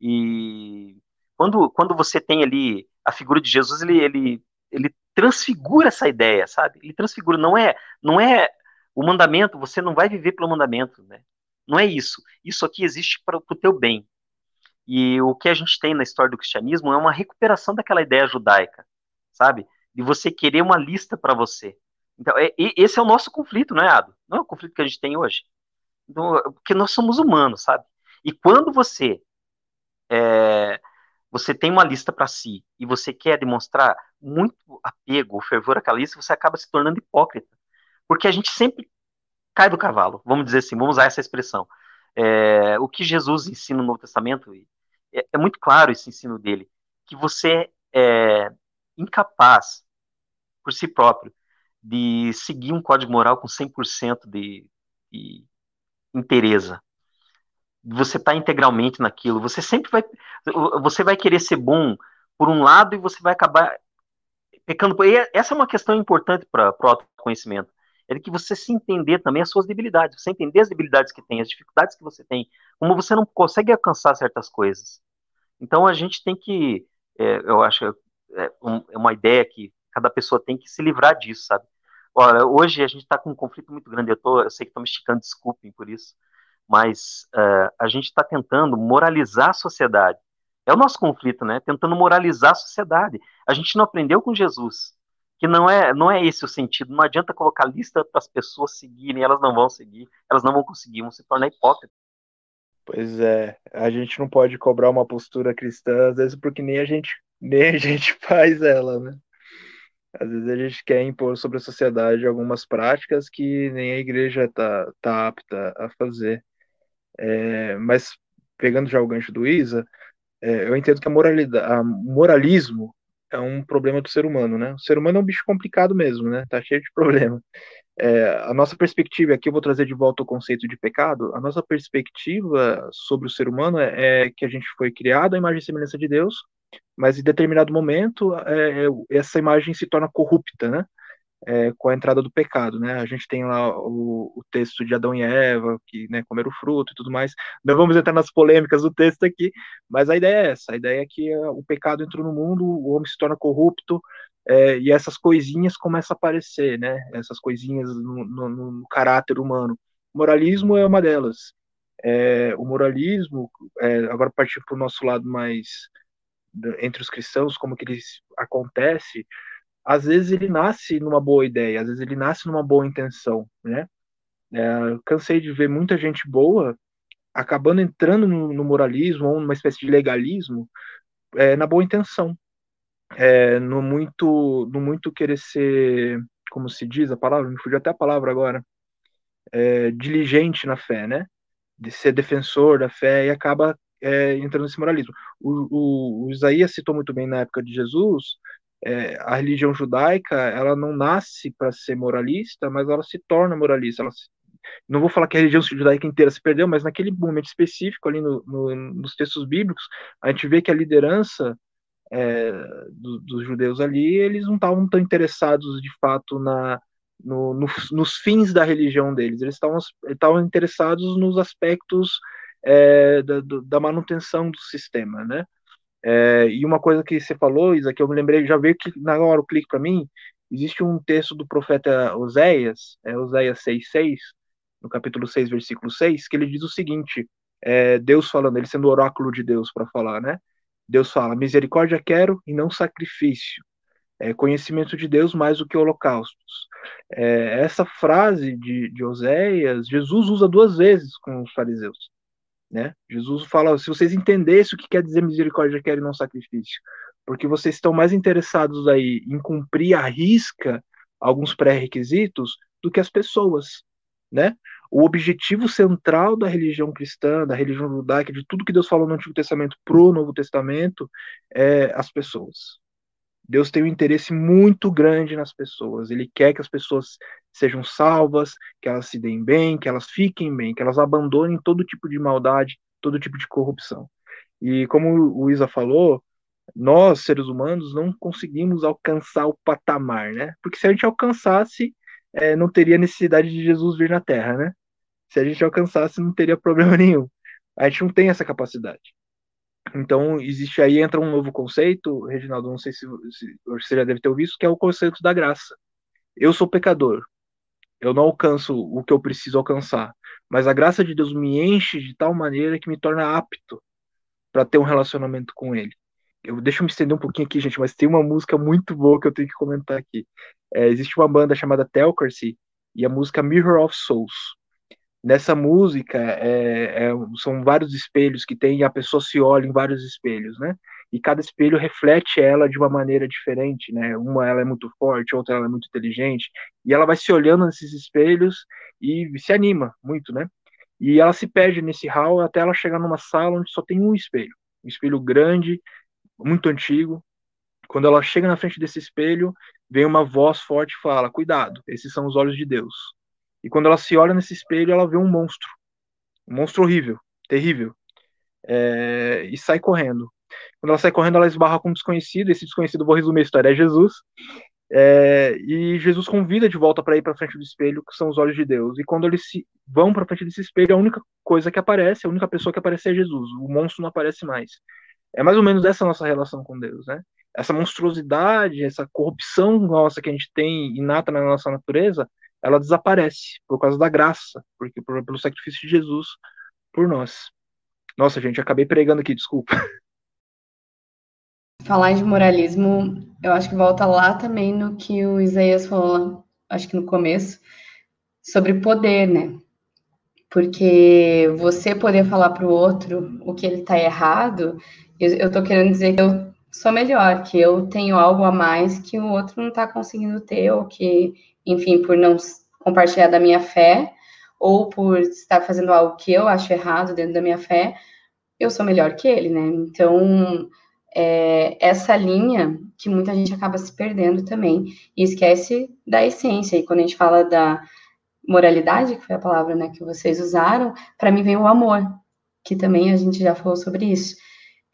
E quando, quando você tem ali a figura de Jesus, ele, ele, ele transfigura essa ideia, sabe? Ele transfigura, não é, não é o mandamento, você não vai viver pelo mandamento, né? Não é isso. Isso aqui existe para o teu bem. E o que a gente tem na história do cristianismo é uma recuperação daquela ideia judaica, sabe? De você querer uma lista para você. Então, é, esse é o nosso conflito, não é, Ado? Não é o conflito que a gente tem hoje. Então, porque nós somos humanos, sabe? E quando você é, você tem uma lista para si e você quer demonstrar muito apego fervor àquela lista, você acaba se tornando hipócrita. Porque a gente sempre cai do cavalo, vamos dizer assim, vamos usar essa expressão. É, o que Jesus ensina no Novo Testamento, é, é, muito claro esse ensino dele, que você é incapaz, por si próprio, de seguir um código moral com 100% de, de interesa você está integralmente naquilo. Você sempre vai, você vai querer ser bom por um lado e você vai acabar pecando. E essa é uma questão importante para o autoconhecimento. É que você se entender também as suas debilidades, você entender as debilidades que tem, as dificuldades que você tem, como você não consegue alcançar certas coisas. Então a gente tem que, é, eu acho, é, um, é uma ideia que cada pessoa tem que se livrar disso, sabe? Olha, hoje a gente está com um conflito muito grande. Eu, tô, eu sei que estou me esticando, desculpem por isso mas uh, a gente está tentando moralizar a sociedade. É o nosso conflito, né? Tentando moralizar a sociedade. A gente não aprendeu com Jesus que não é não é esse o sentido. Não adianta colocar lista para as pessoas seguirem, elas não vão seguir, elas não vão conseguir, vão se tornar hipócritas. Pois é, a gente não pode cobrar uma postura cristã, às vezes porque nem a gente nem a gente faz ela, né? Às vezes a gente quer impor sobre a sociedade algumas práticas que nem a igreja está tá apta a fazer. É, mas pegando já o gancho do Isa, é, eu entendo que a, moralidade, a moralismo é um problema do ser humano, né? O ser humano é um bicho complicado mesmo, né? Tá cheio de problema. É, a nossa perspectiva, aqui eu vou trazer de volta o conceito de pecado, a nossa perspectiva sobre o ser humano é, é que a gente foi criado à imagem e semelhança de Deus, mas em determinado momento é, é essa imagem se torna corrupta, né? É, com a entrada do pecado, né? A gente tem lá o, o texto de Adão e Eva, que né, comeram o fruto e tudo mais. Não vamos entrar nas polêmicas do texto aqui, mas a ideia é essa: a ideia é que uh, o pecado entrou no mundo, o homem se torna corrupto, é, e essas coisinhas começam a aparecer, né? Essas coisinhas no, no, no caráter humano. O moralismo é uma delas. É, o moralismo, é, agora partindo para o nosso lado mais entre os cristãos, como que ele acontece, às vezes ele nasce numa boa ideia, às vezes ele nasce numa boa intenção, né? É, cansei de ver muita gente boa acabando entrando no, no moralismo ou numa espécie de legalismo é, na boa intenção, é, no muito, no muito querer ser, como se diz a palavra, me fugiu até a palavra agora, é, diligente na fé, né? De ser defensor da fé e acaba é, entrando nesse moralismo. O, o, o, Isaías citou muito bem na época de Jesus, é, a religião judaica, ela não nasce para ser moralista, mas ela se torna moralista. Se, não vou falar que a religião judaica inteira se perdeu, mas naquele momento específico ali no, no, nos textos bíblicos, a gente vê que a liderança é, do, dos judeus ali, eles não estavam tão interessados de fato na, no, no, nos fins da religião deles, eles estavam interessados nos aspectos é, da, da, manutenção do sistema, né? É, e uma coisa que você falou, Isa, que eu me lembrei, já veio que na hora o clique para mim, existe um texto do profeta Oséias, é Oséias 6,6, no capítulo 6, versículo 6, que ele diz o seguinte, é, Deus falando, ele sendo o oráculo de Deus para falar, né? Deus fala: misericórdia quero e não sacrifício. É, conhecimento de Deus mais do que holocaustos. É, essa frase de, de Oséias, Jesus usa duas vezes com os fariseus. Né? Jesus fala: se vocês entendessem o que quer dizer misericórdia quero e não sacrifício, porque vocês estão mais interessados aí em cumprir a risca alguns pré-requisitos do que as pessoas, né? o objetivo central da religião cristã, da religião judaica, de tudo que Deus falou no Antigo Testamento pro Novo Testamento, é as pessoas. Deus tem um interesse muito grande nas pessoas. Ele quer que as pessoas sejam salvas, que elas se deem bem, que elas fiquem bem, que elas abandonem todo tipo de maldade, todo tipo de corrupção. E como o Isa falou, nós, seres humanos, não conseguimos alcançar o patamar, né? Porque se a gente alcançasse, é, não teria necessidade de Jesus vir na Terra, né? Se a gente alcançasse, não teria problema nenhum. A gente não tem essa capacidade. Então, existe aí, entra um novo conceito, Reginaldo, não sei se, se você já deve ter ouvido, que é o conceito da graça. Eu sou pecador, eu não alcanço o que eu preciso alcançar, mas a graça de Deus me enche de tal maneira que me torna apto para ter um relacionamento com Ele. Eu, deixa eu me estender um pouquinho aqui, gente, mas tem uma música muito boa que eu tenho que comentar aqui. É, existe uma banda chamada Telcracy e a música Mirror of Souls. Nessa música é, é, são vários espelhos que tem e a pessoa se olha em vários espelhos, né? E cada espelho reflete ela de uma maneira diferente, né? Uma ela é muito forte, outra ela é muito inteligente e ela vai se olhando nesses espelhos e se anima muito, né? E ela se perde nesse hall até ela chegar numa sala onde só tem um espelho, um espelho grande, muito antigo. Quando ela chega na frente desse espelho, vem uma voz forte e fala: Cuidado, esses são os olhos de Deus. E quando ela se olha nesse espelho, ela vê um monstro. Um monstro horrível, terrível. É, e sai correndo. Quando ela sai correndo, ela esbarra com um desconhecido. Esse desconhecido, vou resumir a história, é Jesus. É, e Jesus convida de volta para ir para frente do espelho, que são os olhos de Deus. E quando eles se vão para frente desse espelho, a única coisa que aparece, a única pessoa que aparece é Jesus. O monstro não aparece mais. É mais ou menos essa nossa relação com Deus, né? essa monstruosidade, essa corrupção nossa que a gente tem inata na nossa natureza, ela desaparece por causa da graça, porque por, pelo sacrifício de Jesus por nós. Nossa, gente, acabei pregando aqui, desculpa. Falar de moralismo, eu acho que volta lá também no que o Isaías falou, acho que no começo, sobre poder, né? Porque você poder falar para o outro o que ele está errado, eu, tô querendo dizer que eu sou melhor, que eu tenho algo a mais que o outro não está conseguindo ter, ou que, enfim, por não compartilhar da minha fé, ou por estar fazendo algo que eu acho errado dentro da minha fé, eu sou melhor que ele, né? Então, é, essa linha que muita gente acaba se perdendo também, e esquece da essência. E quando a gente fala da moralidade, que foi a palavra né, que vocês usaram, para mim vem o amor, que também a gente já falou sobre isso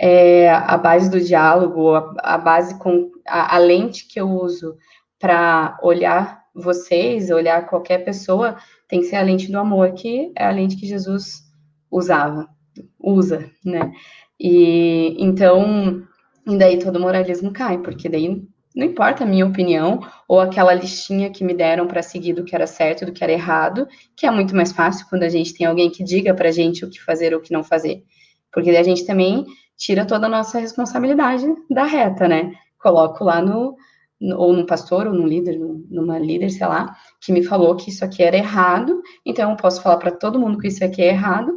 é, a base do diálogo, a, a base com a, a, lente que eu uso para olhar vocês, olhar qualquer pessoa, tem que ser a lente do amor, que é a lente que Jesus usava, usa, né? E então, e daí todo moralismo cai, porque daí não importa a minha opinião ou aquela listinha que me deram para seguir do que era certo e do que era errado, que é muito mais fácil quando a gente tem alguém que diga para a gente o que fazer ou o que não fazer. Porque daí a gente também tira toda a nossa responsabilidade da reta, né? Coloco lá no, no ou num pastor, ou num líder, numa líder, sei lá, que me falou que isso aqui era errado, então eu posso falar para todo mundo que isso aqui é errado,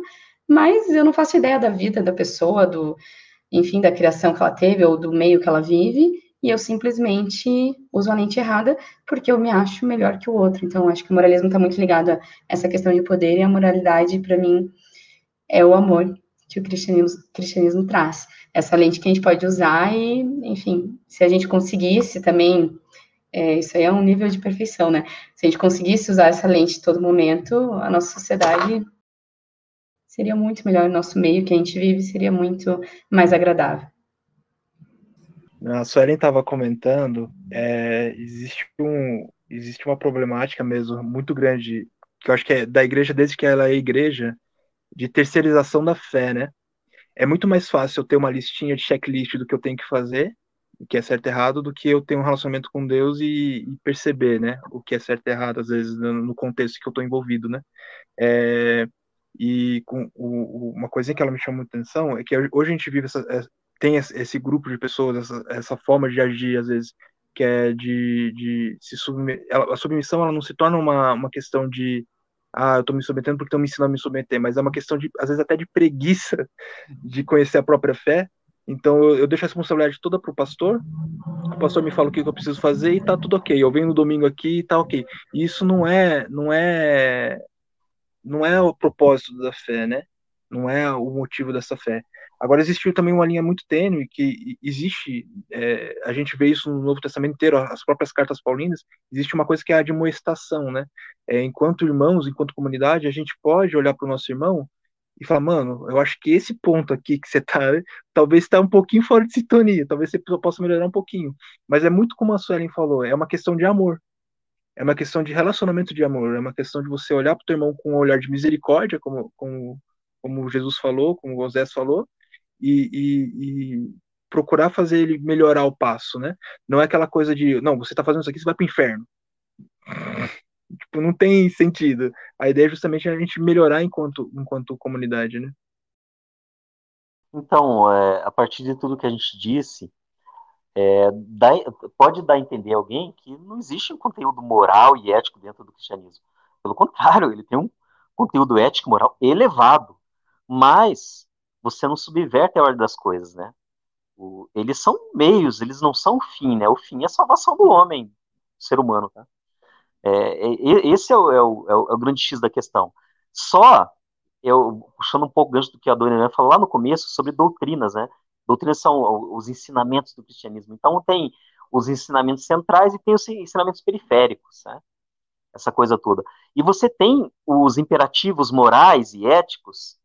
mas eu não faço ideia da vida da pessoa, do, enfim, da criação que ela teve ou do meio que ela vive, e eu simplesmente uso a lente errada porque eu me acho melhor que o outro. Então, acho que o moralismo está muito ligado a essa questão de poder e a moralidade, para mim, é o amor que o cristianismo, cristianismo traz. Essa lente que a gente pode usar e, enfim, se a gente conseguisse também, é, isso aí é um nível de perfeição, né? Se a gente conseguisse usar essa lente todo momento, a nossa sociedade seria muito melhor, o nosso meio que a gente vive seria muito mais agradável. A Suelen estava comentando, é, existe, um, existe uma problemática mesmo muito grande, que eu acho que é da igreja desde que ela é igreja, de terceirização da fé, né? É muito mais fácil eu ter uma listinha de checklist do que eu tenho que fazer, o que é certo e errado, do que eu ter um relacionamento com Deus e, e perceber, né? O que é certo e errado, às vezes, no contexto que eu estou envolvido, né? É, e com, o, uma coisa que ela me chama muita atenção é que hoje a gente vive essa, tem esse grupo de pessoas, essa, essa forma de agir, às vezes, que é de, de se submeter. A submissão ela não se torna uma, uma questão de ah, eu estou me submetendo porque estão me ensinando a me submeter, mas é uma questão de, às vezes, até de preguiça de conhecer a própria fé. Então eu, eu deixo a responsabilidade toda para o pastor, o pastor me fala o que eu preciso fazer e tá tudo ok. Eu venho no domingo aqui e tá ok. E isso não é, não é, não é o propósito da fé, né? Não é o motivo dessa fé. Agora, existiu também uma linha muito tênue que existe, é, a gente vê isso no Novo Testamento inteiro, as próprias cartas paulinas, existe uma coisa que é a admoestação, né? É, enquanto irmãos, enquanto comunidade, a gente pode olhar para o nosso irmão e falar, mano, eu acho que esse ponto aqui que você tá, talvez está um pouquinho fora de sintonia, talvez você possa melhorar um pouquinho. Mas é muito como a Suelen falou, é uma questão de amor. É uma questão de relacionamento de amor, é uma questão de você olhar para o teu irmão com um olhar de misericórdia, como, como, como Jesus falou, como José falou, e, e, e, procurar fazer ele melhorar o passo, né? Não é aquela coisa de, não, você está fazendo isso aqui, você vai para o inferno. tipo, não tem sentido. A ideia é justamente a gente melhorar enquanto, enquanto comunidade, né? Então, é, a partir de tudo que a gente disse, é, dá, pode dar a entender alguém que não existe um conteúdo moral e ético dentro do cristianismo. Pelo contrário, ele tem um conteúdo ético moral elevado. Mas você não subverte a ordem das coisas, né? O, eles são meios, eles não são o fim, né? O fim é a salvação do homem, do ser humano, tá? É, é, esse é o, é, o, é, o, é o, grande X da questão. Só, eu, puxando um pouco gancho do que a Dona falou lá no começo, sobre doutrinas, né? Doutrinas são os ensinamentos do cristianismo. Então, tem os ensinamentos centrais e tem os ensinamentos periféricos, né? Essa coisa toda. E você tem os imperativos morais e éticos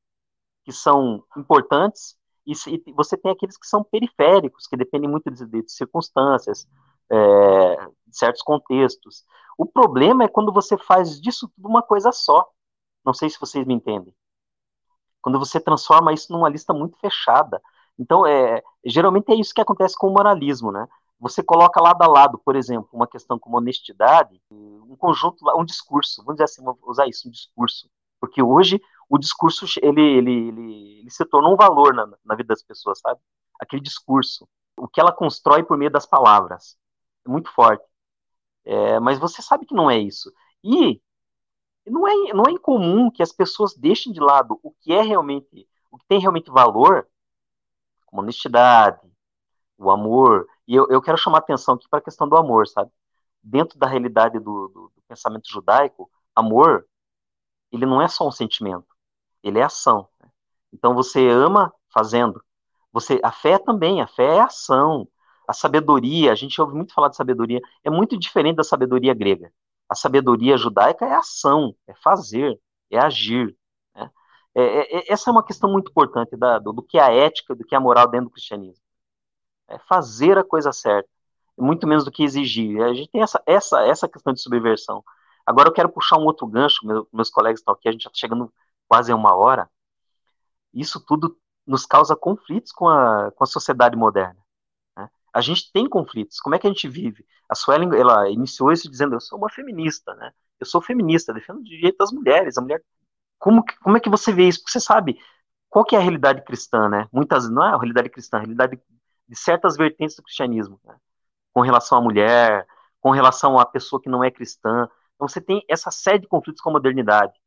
que são importantes, e, e você tem aqueles que são periféricos, que dependem muito de, de circunstâncias, é, de certos contextos. O problema é quando você faz disso tudo uma coisa só. Não sei se vocês me entendem. Quando você transforma isso numa lista muito fechada. Então, é, geralmente é isso que acontece com o moralismo, né? Você coloca lado a lado, por exemplo, uma questão como honestidade, um conjunto, um discurso, vamos dizer assim, usar isso, um discurso. Porque hoje o discurso ele, ele, ele, ele se tornou um valor na, na vida das pessoas, sabe? Aquele discurso, o que ela constrói por meio das palavras, é muito forte. É, mas você sabe que não é isso. E não é, não é incomum que as pessoas deixem de lado o que é realmente, o que tem realmente valor, como honestidade, o amor. E eu, eu quero chamar atenção aqui para a questão do amor, sabe? Dentro da realidade do, do, do pensamento judaico, amor, ele não é só um sentimento ele é ação. Então você ama fazendo. Você, a fé também, a fé é ação. A sabedoria, a gente ouve muito falar de sabedoria, é muito diferente da sabedoria grega. A sabedoria judaica é ação, é fazer, é agir. Né? É, é, é essa é uma questão muito importante da, do, do, que é a ética, do que é a moral dentro do cristianismo. É fazer a coisa certa, muito menos do que exigir. A gente tem essa, essa, essa questão de subversão. Agora eu quero puxar um outro gancho, meu, meus colegas estão aqui, a gente já está chegando quase uma hora, isso tudo nos causa conflitos com a, com a sociedade moderna. Né? A gente tem conflitos. Como é que a gente vive? A Suelen, ela iniciou isso dizendo: eu sou uma feminista, né? Eu sou feminista, defendo o direito das mulheres. A mulher, como, como é que você vê isso? Porque você sabe qual que é a realidade cristã, né? Muitas não é a realidade cristã, a realidade de certas vertentes do cristianismo, né? com relação à mulher, com relação à pessoa que não é cristã. Então você tem essa série de conflitos com a modernidade.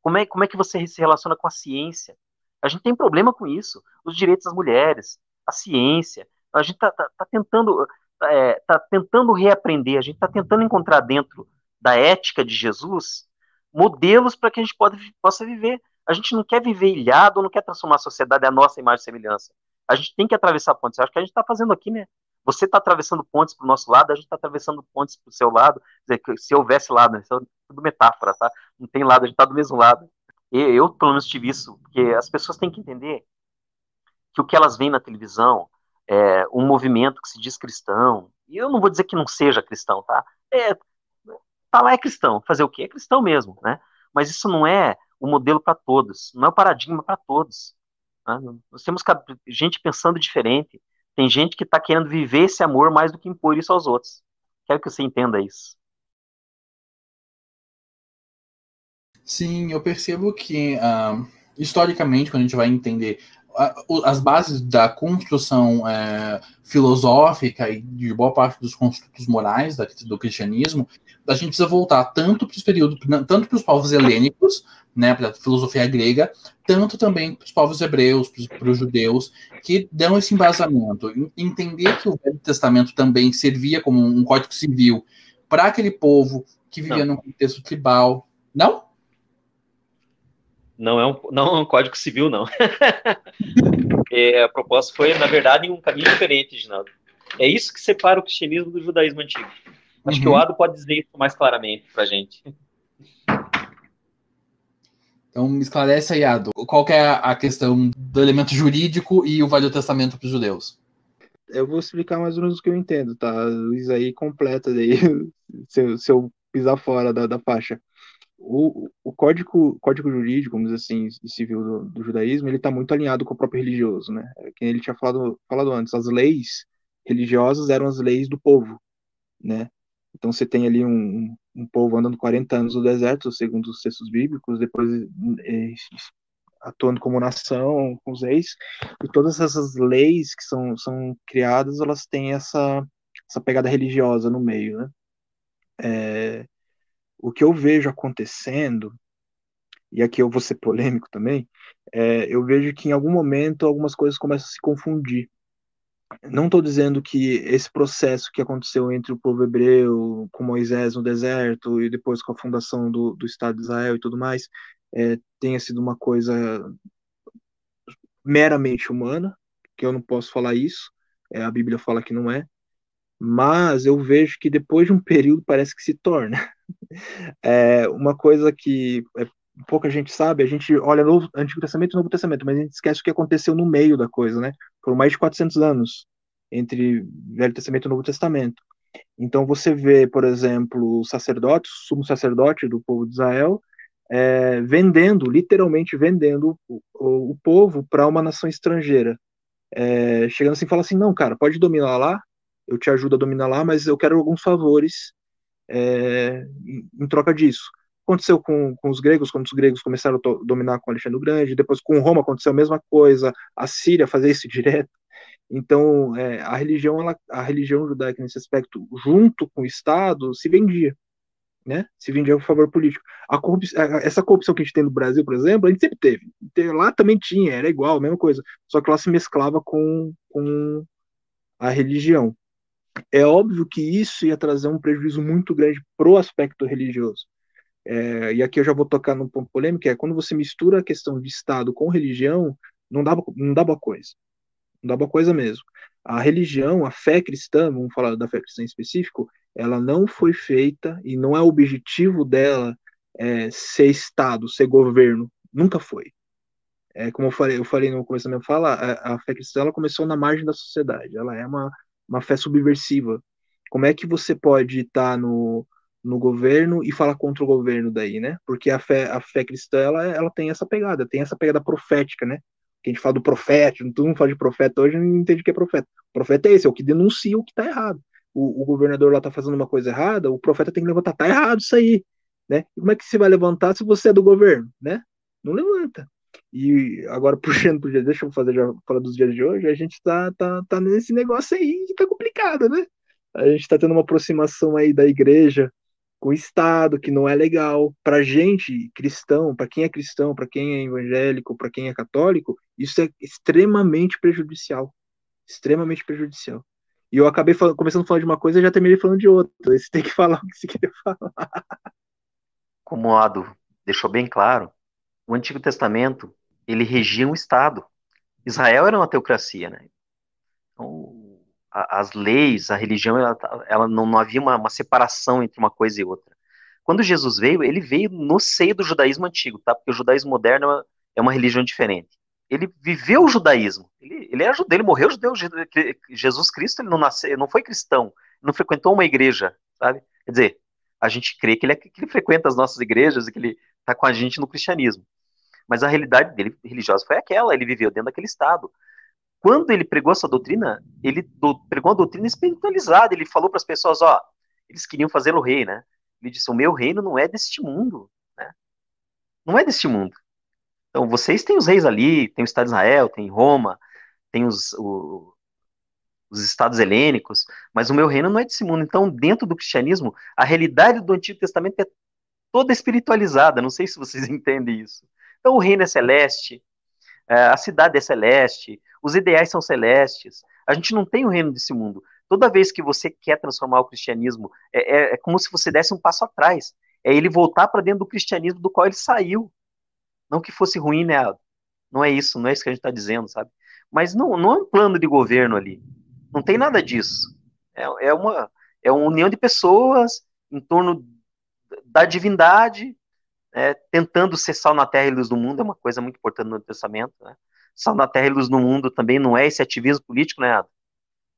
Como, é, como é que você se relaciona com a ciência? A gente tem problema com isso. Os direitos das mulheres, a ciência. A gente está tá, tá tentando, é, tá tentando reaprender, a gente está tentando encontrar dentro da ética de Jesus modelos para que a gente pode, possa viver. A gente não quer viver ilhado, não quer transformar a sociedade à nossa imagem e semelhança. A gente tem que atravessar pontes. Acho que a gente está fazendo aqui, né? Você está atravessando pontes para o nosso lado, a gente está atravessando pontes para o seu lado. Dizer, se houvesse lado, né? isso é tudo metáfora, tá? Não tem lado, a gente está do mesmo lado. E eu, pelo menos, tive isso, porque as pessoas têm que entender que o que elas veem na televisão é um movimento que se diz cristão. E eu não vou dizer que não seja cristão, tá? É, tá lá é cristão. Fazer o quê? É cristão mesmo, né? Mas isso não é o modelo para todos, não é o paradigma para todos. Né? Nós temos gente pensando diferente. Tem gente que está querendo viver esse amor mais do que impor isso aos outros. Quero que você entenda isso. Sim, eu percebo que, uh, historicamente, quando a gente vai entender as bases da construção é, filosófica e de boa parte dos construtos morais da, do cristianismo, a gente precisa voltar tanto para os períodos, tanto para os povos helênicos, né, para a filosofia grega, tanto também para os povos hebreus, para os judeus, que dão esse embasamento. Entender que o Velho Testamento também servia como um código civil para aquele povo que vivia Não. num contexto tribal. Não? Não é um, não é um código civil, não. é, a proposta foi, na verdade, um caminho diferente, Ginaldo. É isso que separa o cristianismo do judaísmo antigo. Acho uhum. que o uhum. Ado pode dizer isso mais claramente para a gente. Então, me esclarece aí, Ado, qual é a questão do elemento jurídico e o Velho Testamento para os judeus? Eu vou explicar mais ou menos o que eu entendo, tá? Luiz aí completa daí, se, eu, se eu pisar fora da, da faixa o, o código, código jurídico, vamos dizer assim, civil do, do judaísmo, ele está muito alinhado com o próprio religioso, né? É que ele tinha falado, falado antes, as leis religiosas eram as leis do povo, né? Então você tem ali um, um povo andando 40 anos no deserto, segundo os textos bíblicos, depois é, atuando como nação, com os reis, e todas essas leis que são, são criadas, elas têm essa, essa pegada religiosa no meio, né? É, o que eu vejo acontecendo, e aqui eu vou ser polêmico também, é, eu vejo que em algum momento algumas coisas começam a se confundir. Não estou dizendo que esse processo que aconteceu entre o povo hebreu, com Moisés no deserto, e depois com a fundação do, do Estado de Israel e tudo mais, é, tenha sido uma coisa meramente humana, que eu não posso falar isso, é, a Bíblia fala que não é, mas eu vejo que depois de um período parece que se torna. É uma coisa que é, pouca gente sabe, a gente olha no Antigo Testamento e Novo Testamento, mas a gente esquece o que aconteceu no meio da coisa, né? Foram mais de 400 anos entre Velho Testamento e Novo Testamento. Então você vê, por exemplo, o sacerdote, o sumo sacerdote do povo de Israel, é, vendendo, literalmente vendendo o, o, o povo para uma nação estrangeira. É, chegando assim, fala assim, não, cara, pode dominar lá, eu te ajudo a dominar lá, mas eu quero alguns favores é, em troca disso. Aconteceu com, com os gregos, quando os gregos começaram a dominar com Alexandre o Grande, depois com Roma aconteceu a mesma coisa, a Síria fazia isso direto. Então, é, a religião, ela, a religião judaica nesse aspecto, junto com o Estado, se vendia, né? Se vendia a favor político. A corrupção, essa corrupção que a gente tem no Brasil, por exemplo, a gente sempre teve. Lá também tinha, era igual, mesma coisa. Só que ela se mesclava com, com a religião. É óbvio que isso ia trazer um prejuízo muito grande pro aspecto religioso. É, e aqui eu já vou tocar num ponto polêmico, é quando você mistura a questão de Estado com religião, não dá, não dá boa coisa. Não dá boa coisa mesmo. A religião, a fé cristã, vamos falar da fé cristã em específico, ela não foi feita e não é o objetivo dela é, ser Estado, ser governo. Nunca foi. É, como eu falei, eu falei no começo da minha fala, a, a fé cristã ela começou na margem da sociedade. Ela é uma uma fé subversiva. Como é que você pode estar no, no governo e falar contra o governo daí, né? Porque a fé, a fé cristã, ela, ela tem essa pegada, tem essa pegada profética, né? que a gente fala do profeta, todo mundo fala de profeta hoje, não entende o que é profeta. O profeta é esse, é o que denuncia o que está errado. O, o, governador lá está fazendo uma coisa errada, o profeta tem que levantar, tá errado isso aí, né? Como é que você vai levantar se você é do governo, né? Não levanta. E agora, puxando pro dia, deixa eu fazer já falar dos dias de hoje, a gente tá, tá, tá nesse negócio aí que tá complicado, né? A gente tá tendo uma aproximação aí da igreja com o Estado, que não é legal. Para gente cristão, para quem é cristão, para quem é evangélico, para quem é católico, isso é extremamente prejudicial. Extremamente prejudicial. E eu acabei falando, começando a falar de uma coisa e já terminei falando de outra. Você tem que falar o que você quer falar. Como o Ado deixou bem claro, o Antigo Testamento ele regia um Estado. Israel era uma teocracia, né? Então, a, as leis, a religião, ela, ela não, não, havia uma, uma, separação entre uma coisa e outra. Quando Jesus veio, ele veio no seio do judaísmo antigo, tá? Porque o judaísmo moderno é uma, é uma religião diferente. Ele viveu o judaísmo. Ele, ele era judeu, ele morreu judeu. Jesus Cristo, ele não nasceu, não foi cristão, não frequentou uma igreja, sabe? Quer dizer, a gente crê que ele, é, que ele frequenta as nossas igrejas e que ele está com a gente no cristianismo. Mas a realidade dele religiosa foi aquela, ele viveu dentro daquele estado. Quando ele pregou essa doutrina, ele do, pregou uma doutrina espiritualizada, ele falou para as pessoas, ó, eles queriam fazê-lo rei, né? Ele disse, o meu reino não é deste mundo, né? Não é deste mundo. Então, vocês têm os reis ali, tem o Estado de Israel, tem Roma, tem os, o, os estados helênicos, mas o meu reino não é desse mundo. Então, dentro do cristianismo, a realidade do Antigo Testamento é toda espiritualizada. Não sei se vocês entendem isso. Então, o reino é celeste, é, a cidade é celeste, os ideais são celestes. A gente não tem o reino desse mundo. Toda vez que você quer transformar o cristianismo, é, é, é como se você desse um passo atrás. É ele voltar para dentro do cristianismo do qual ele saiu. Não que fosse ruim, né? Não é isso, não é isso que a gente está dizendo, sabe? Mas não, não é um plano de governo ali. Não tem nada disso. É, é, uma, é uma união de pessoas em torno da divindade, é, tentando ser sal na terra e luz do mundo, é uma coisa muito importante no pensamento. Né? Sal na terra e luz do mundo também não é esse ativismo político, né?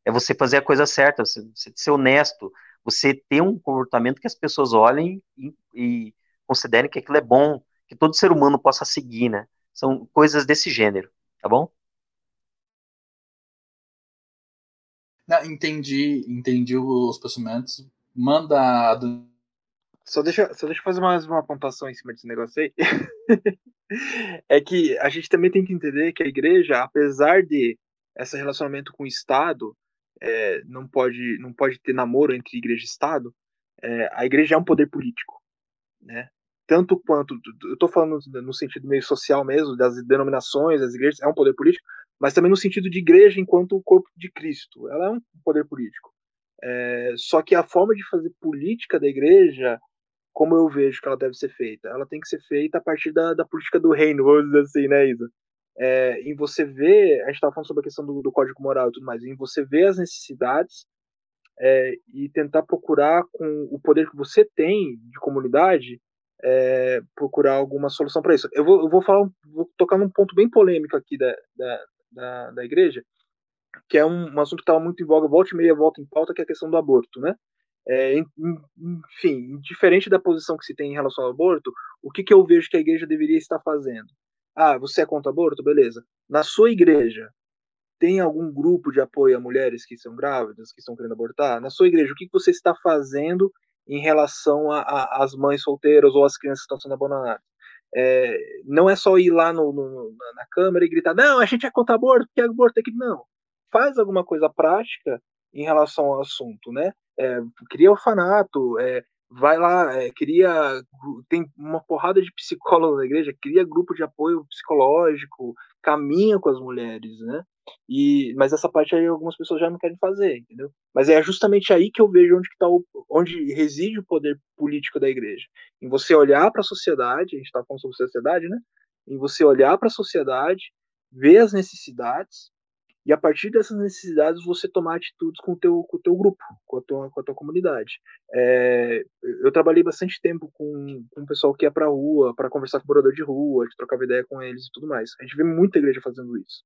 É você fazer a coisa certa, você, você ser honesto, você ter um comportamento que as pessoas olhem e, e considerem que aquilo é bom, que todo ser humano possa seguir, né? São coisas desse gênero, tá bom? Não, entendi, entendi os pensamentos. Manda só deixa, só deixa eu fazer mais uma pontuação em cima desse negócio aí. é que a gente também tem que entender que a igreja, apesar de esse relacionamento com o Estado, é, não, pode, não pode ter namoro entre igreja e Estado, é, a igreja é um poder político. Né? Tanto quanto, eu estou falando no sentido meio social mesmo, das denominações, das igrejas, é um poder político, mas também no sentido de igreja enquanto o corpo de Cristo. Ela é um poder político. É, só que a forma de fazer política da igreja como eu vejo que ela deve ser feita? Ela tem que ser feita a partir da, da política do reino, vamos dizer assim, né, Isa? É, em você ver, a gente estava falando sobre a questão do, do, código moral e tudo mais, em você ver as necessidades é, e tentar procurar com o poder que você tem de comunidade, é, procurar alguma solução para isso. Eu vou, eu vou falar, vou tocar num ponto bem polêmico aqui da, da, da, da igreja, que é um, um assunto que estava muito em voga, volta e meia, volta em pauta, que é a questão do aborto, né? É, enfim, diferente da posição que se tem em relação ao aborto, o que, que eu vejo que a igreja deveria estar fazendo? Ah, você é contra aborto? Beleza. Na sua igreja, tem algum grupo de apoio a mulheres que são grávidas, que estão querendo abortar? Na sua igreja, o que, que você está fazendo em relação às mães solteiras ou às crianças que estão sendo abandonadas? É, não é só ir lá no, no, na Câmara e gritar, não, a gente é contra aborto, porque aborto é que não. Faz alguma coisa prática em relação ao assunto, né? É, cria orfanato, é, vai lá, é, cria. Tem uma porrada de psicólogos na igreja, cria grupo de apoio psicológico, caminha com as mulheres, né? E, mas essa parte aí algumas pessoas já não querem fazer, entendeu? Mas é justamente aí que eu vejo onde, que tá o, onde reside o poder político da igreja. Em você olhar para a sociedade, a gente está falando sobre sociedade, né? Em você olhar para a sociedade, ver as necessidades e a partir dessas necessidades você tomar atitudes com o teu, com o teu grupo, com a tua, com a tua comunidade. É, eu trabalhei bastante tempo com, com o pessoal que ia pra rua, para conversar com o morador de rua, de trocar ideia com eles e tudo mais. A gente vê muita igreja fazendo isso.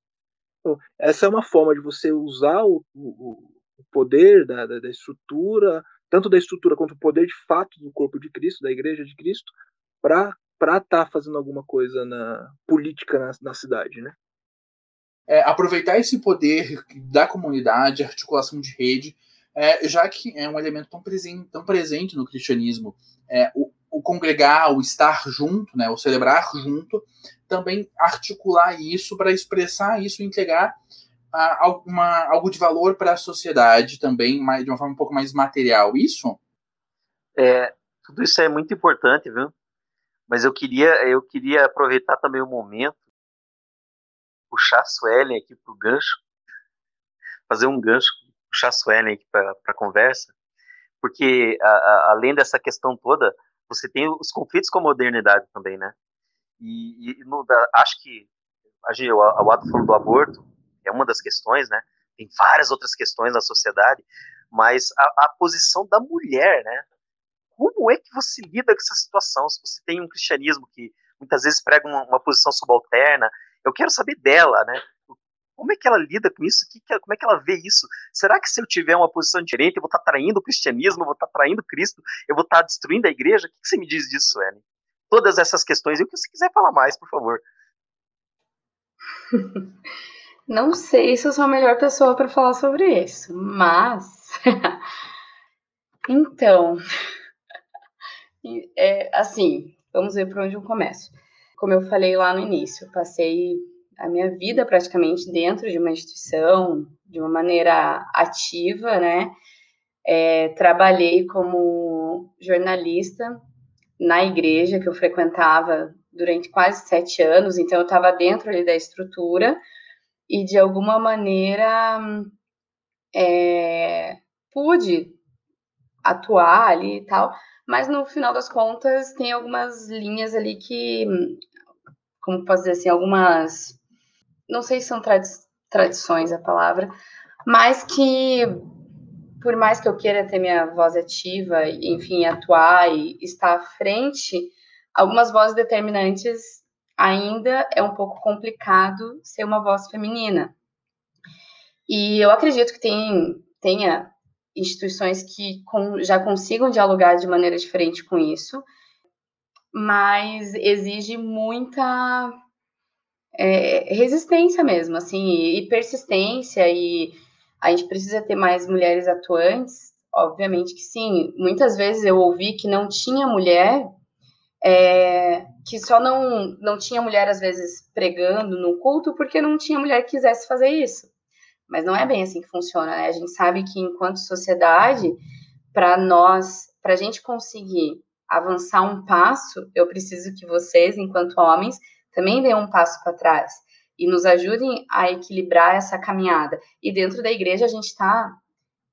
Então, essa é uma forma de você usar o, o, o poder da, da, da estrutura, tanto da estrutura quanto o poder de fato do corpo de Cristo, da igreja de Cristo, para estar tá fazendo alguma coisa na política na, na cidade, né? É, aproveitar esse poder da comunidade, articulação de rede, é, já que é um elemento tão presente, tão presente no cristianismo, é, o, o, congregar, o estar junto, né, o celebrar junto, também articular isso para expressar isso, entregar alguma, algo de valor para a sociedade também, mais, de uma forma um pouco mais material. Isso? É, tudo isso é muito importante, viu? Mas eu queria, eu queria aproveitar também o momento, puxar a Suelen aqui para o gancho, fazer um gancho, puxar a Suelen aqui para a conversa, porque a, a, além dessa questão toda, você tem os conflitos com a modernidade também, né? E, e no, da, acho que a, o, o ato falou do aborto, é uma das questões, né? Tem várias outras questões na sociedade, mas a, a posição da mulher, né? Como é que você lida com essa situação? Se você tem um cristianismo que muitas vezes prega uma, uma posição subalterna, eu quero saber dela, né? Como é que ela lida com isso? Como é que ela vê isso? Será que se eu tiver uma posição diferente, eu vou estar traindo o cristianismo, eu vou estar traindo Cristo, eu vou estar destruindo a igreja? O que, que você me diz disso, Ellen? Todas essas questões, e o que você quiser falar mais, por favor. Não sei se eu sou a melhor pessoa para falar sobre isso, mas. então. É, assim, vamos ver por onde eu começo. Como eu falei lá no início, passei a minha vida praticamente dentro de uma instituição, de uma maneira ativa, né? É, trabalhei como jornalista na igreja que eu frequentava durante quase sete anos, então eu estava dentro ali da estrutura e de alguma maneira é, pude atuar ali e tal, mas no final das contas tem algumas linhas ali que, como posso dizer assim, algumas, não sei se são tradi tradições a palavra, mas que por mais que eu queira ter minha voz ativa, enfim, atuar e estar à frente, algumas vozes determinantes ainda é um pouco complicado ser uma voz feminina. E eu acredito que tem, tenha instituições que com, já consigam dialogar de maneira diferente com isso, mas exige muita é, resistência mesmo, assim, e persistência, e a gente precisa ter mais mulheres atuantes, obviamente que sim. Muitas vezes eu ouvi que não tinha mulher é, que só não, não tinha mulher, às vezes, pregando no culto porque não tinha mulher que quisesse fazer isso. Mas não é bem assim que funciona, né? A gente sabe que, enquanto sociedade, para nós, para a gente conseguir avançar um passo, eu preciso que vocês, enquanto homens, também deem um passo para trás e nos ajudem a equilibrar essa caminhada. E dentro da igreja, a gente está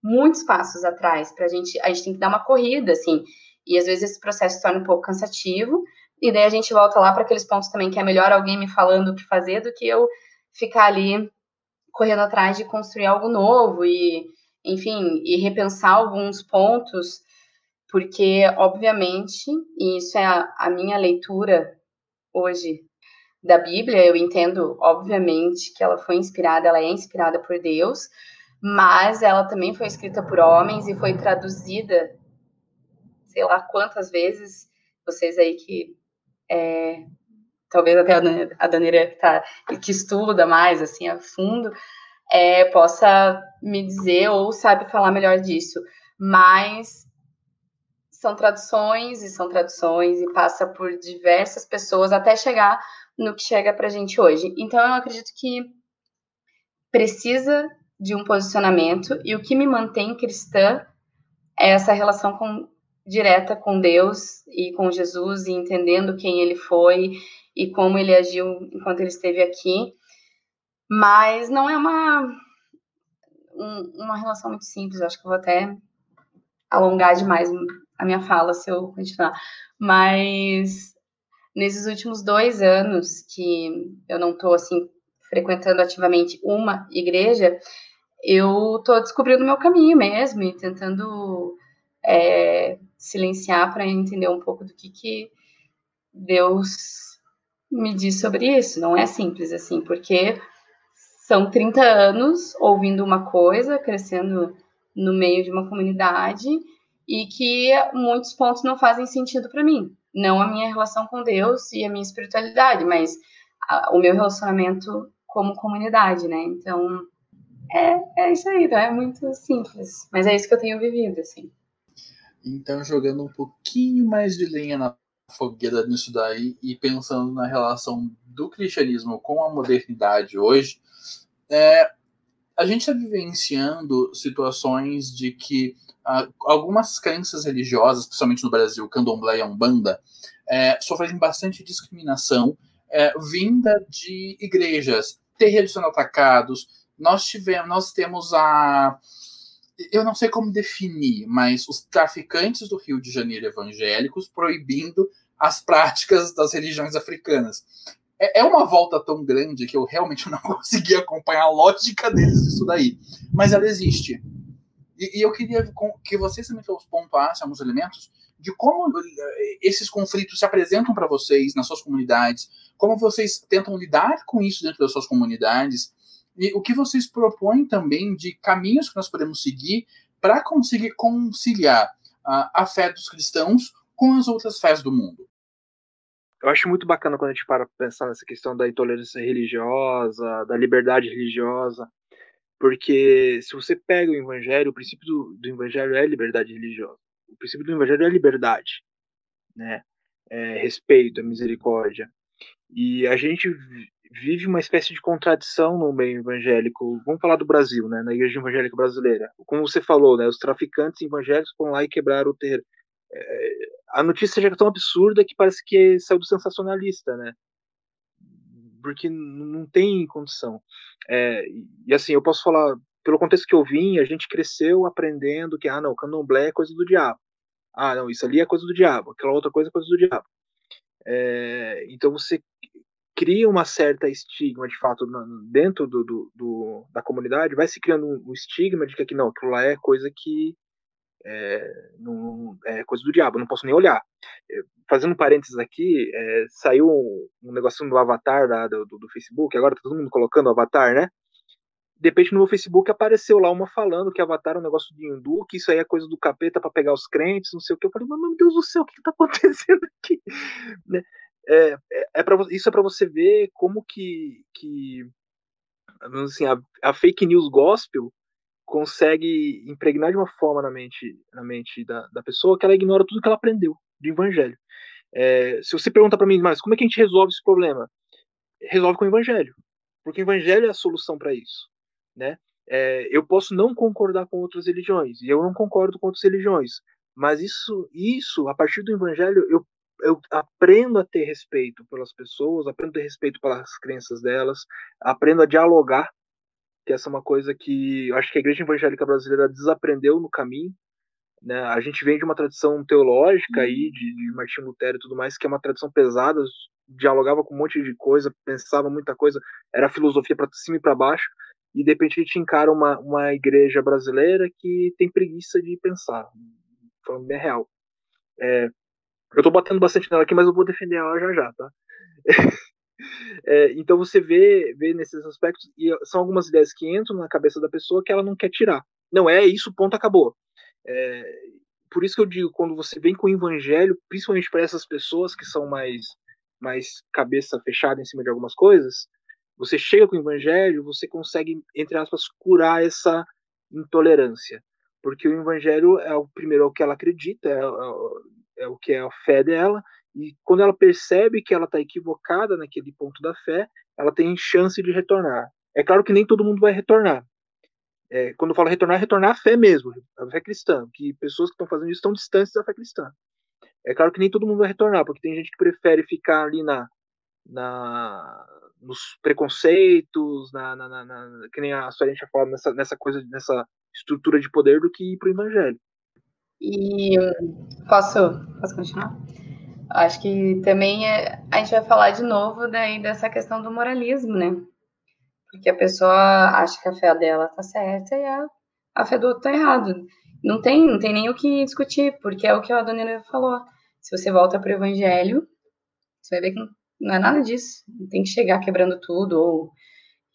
muitos passos atrás, para a gente, a gente tem que dar uma corrida, assim. E às vezes esse processo se torna um pouco cansativo, e daí a gente volta lá para aqueles pontos também que é melhor alguém me falando o que fazer do que eu ficar ali correndo atrás de construir algo novo e, enfim, e repensar alguns pontos, porque, obviamente, e isso é a, a minha leitura hoje da Bíblia, eu entendo, obviamente, que ela foi inspirada, ela é inspirada por Deus, mas ela também foi escrita por homens e foi traduzida sei lá quantas vezes, vocês aí que é, talvez até a Daneira que, tá, que estuda mais assim a fundo, é, possa me dizer ou sabe falar melhor disso. Mas são traduções e são traduções e passa por diversas pessoas até chegar no que chega para a gente hoje. Então eu acredito que precisa de um posicionamento e o que me mantém cristã é essa relação com direta com Deus e com Jesus e entendendo quem ele foi e como ele agiu enquanto ele esteve aqui. Mas não é uma um, uma relação muito simples, eu acho que eu vou até alongar demais a minha fala se eu continuar. Mas nesses últimos dois anos que eu não estou assim frequentando ativamente uma igreja, eu estou descobrindo o meu caminho mesmo e tentando é, silenciar para entender um pouco do que, que Deus me diz sobre isso. Não é simples assim, porque são 30 anos ouvindo uma coisa, crescendo no meio de uma comunidade e que muitos pontos não fazem sentido para mim. Não a minha relação com Deus e a minha espiritualidade, mas a, o meu relacionamento como comunidade, né? Então, é, é isso aí, não é muito simples, mas é isso que eu tenho vivido, assim. Então, jogando um pouquinho mais de lenha na fogueira nisso daí e pensando na relação do cristianismo com a modernidade hoje, é, a gente está vivenciando situações de que ah, algumas crenças religiosas, principalmente no Brasil, candomblé e umbanda, é, sofrem bastante discriminação é, vinda de igrejas, terreiros sendo atacados. Nós tivemos, nós temos a eu não sei como definir, mas os traficantes do Rio de Janeiro evangélicos proibindo as práticas das religiões africanas. É, é uma volta tão grande que eu realmente não consegui acompanhar a lógica deles disso daí. Mas ela existe. E, e eu queria que vocês também pontuassem alguns elementos de como eh, esses conflitos se apresentam para vocês nas suas comunidades, como vocês tentam lidar com isso dentro das suas comunidades, e o que vocês propõem também de caminhos que nós podemos seguir para conseguir conciliar a, a fé dos cristãos com as outras fés do mundo. Eu acho muito bacana quando a gente para pensar nessa questão da intolerância religiosa, da liberdade religiosa, porque se você pega o evangelho, o princípio do, do evangelho é liberdade religiosa. O princípio do evangelho é liberdade, né? É respeito, é misericórdia. E a gente vive uma espécie de contradição no meio evangélico. Vamos falar do Brasil, né, na igreja evangélica brasileira. Como você falou, né, os traficantes evangélicos foram lá e quebraram o terreiro. É, a notícia já é tão absurda que parece que saiu do sensacionalista, né? Porque não tem condição. É, e assim, eu posso falar, pelo contexto que eu vim, a gente cresceu aprendendo que, ah, não, candomblé é coisa do diabo. Ah, não, isso ali é coisa do diabo. Aquela outra coisa é coisa do diabo. É, então você cria uma certa estigma, de fato, dentro do, do, do, da comunidade, vai se criando um, estigma de que não, aquilo lá é coisa que é, não, é coisa do diabo, não posso nem olhar. É, fazendo parênteses aqui, é, saiu um, negocinho do avatar da, do, do, Facebook, agora tá todo mundo colocando avatar, né? De repente no meu Facebook apareceu lá uma falando que avatar é um negócio de hindu, que isso aí é coisa do capeta para pegar os crentes, não sei o que. Eu falei, meu Deus do céu, o que, que tá acontecendo aqui? Né? é, é, é para isso é para você ver como que, que assim, a, a, fake news gospel consegue impregnar de uma forma na mente, na mente da, da pessoa que ela ignora tudo que ela aprendeu do evangelho. É, se você pergunta para mim, mas como é que a gente resolve esse problema? Resolve com o evangelho, porque o evangelho é a solução para isso, né? É, eu posso não concordar com outras religiões e eu não concordo com outras religiões, mas isso, isso a partir do evangelho eu eu aprendo a ter respeito pelas pessoas, aprendo a ter respeito pelas crenças delas, aprendo a dialogar, que essa é uma coisa que eu acho que a igreja evangélica brasileira desaprendeu no caminho. Né? A gente vem de uma tradição teológica aí, de, de Martinho Lutero e tudo mais, que é uma tradição pesada, dialogava com um monte de coisa, pensava muita coisa, era filosofia para cima e para baixo, e de repente a gente encara uma, uma igreja brasileira que tem preguiça de pensar, falando bem real. É, eu tô batendo bastante nela aqui, mas eu vou defender ela já já, tá? é, então você vê, vê nesses aspectos, e são algumas ideias que entram na cabeça da pessoa que ela não quer tirar. Não é isso, ponto, acabou. É, por isso que eu digo, quando você vem com o evangelho, principalmente para essas pessoas que são mais, mais cabeça fechada em cima de algumas coisas, você chega com o evangelho, você consegue, entre aspas, curar essa intolerância. Porque o evangelho é o primeiro é o que ela acredita, é, é é o que é a fé dela, e quando ela percebe que ela está equivocada naquele ponto da fé, ela tem chance de retornar. É claro que nem todo mundo vai retornar. É, quando eu falo retornar, é retornar a fé mesmo, a fé cristã, que pessoas que estão fazendo isso estão distantes da fé cristã. É claro que nem todo mundo vai retornar, porque tem gente que prefere ficar ali na, na nos preconceitos, na, na, na, na que nem a sua gente falado nessa, nessa coisa, nessa estrutura de poder, do que ir para o evangelho. E posso, posso continuar? Acho que também é, a gente vai falar de novo daí dessa questão do moralismo, né? Porque a pessoa acha que a fé dela tá certa e a, a fé do outro tá errado. Não tem, não tem nem o que discutir, porque é o que a dona falou. Se você volta para o evangelho, você vai ver que não é nada disso. Não tem que chegar quebrando tudo ou,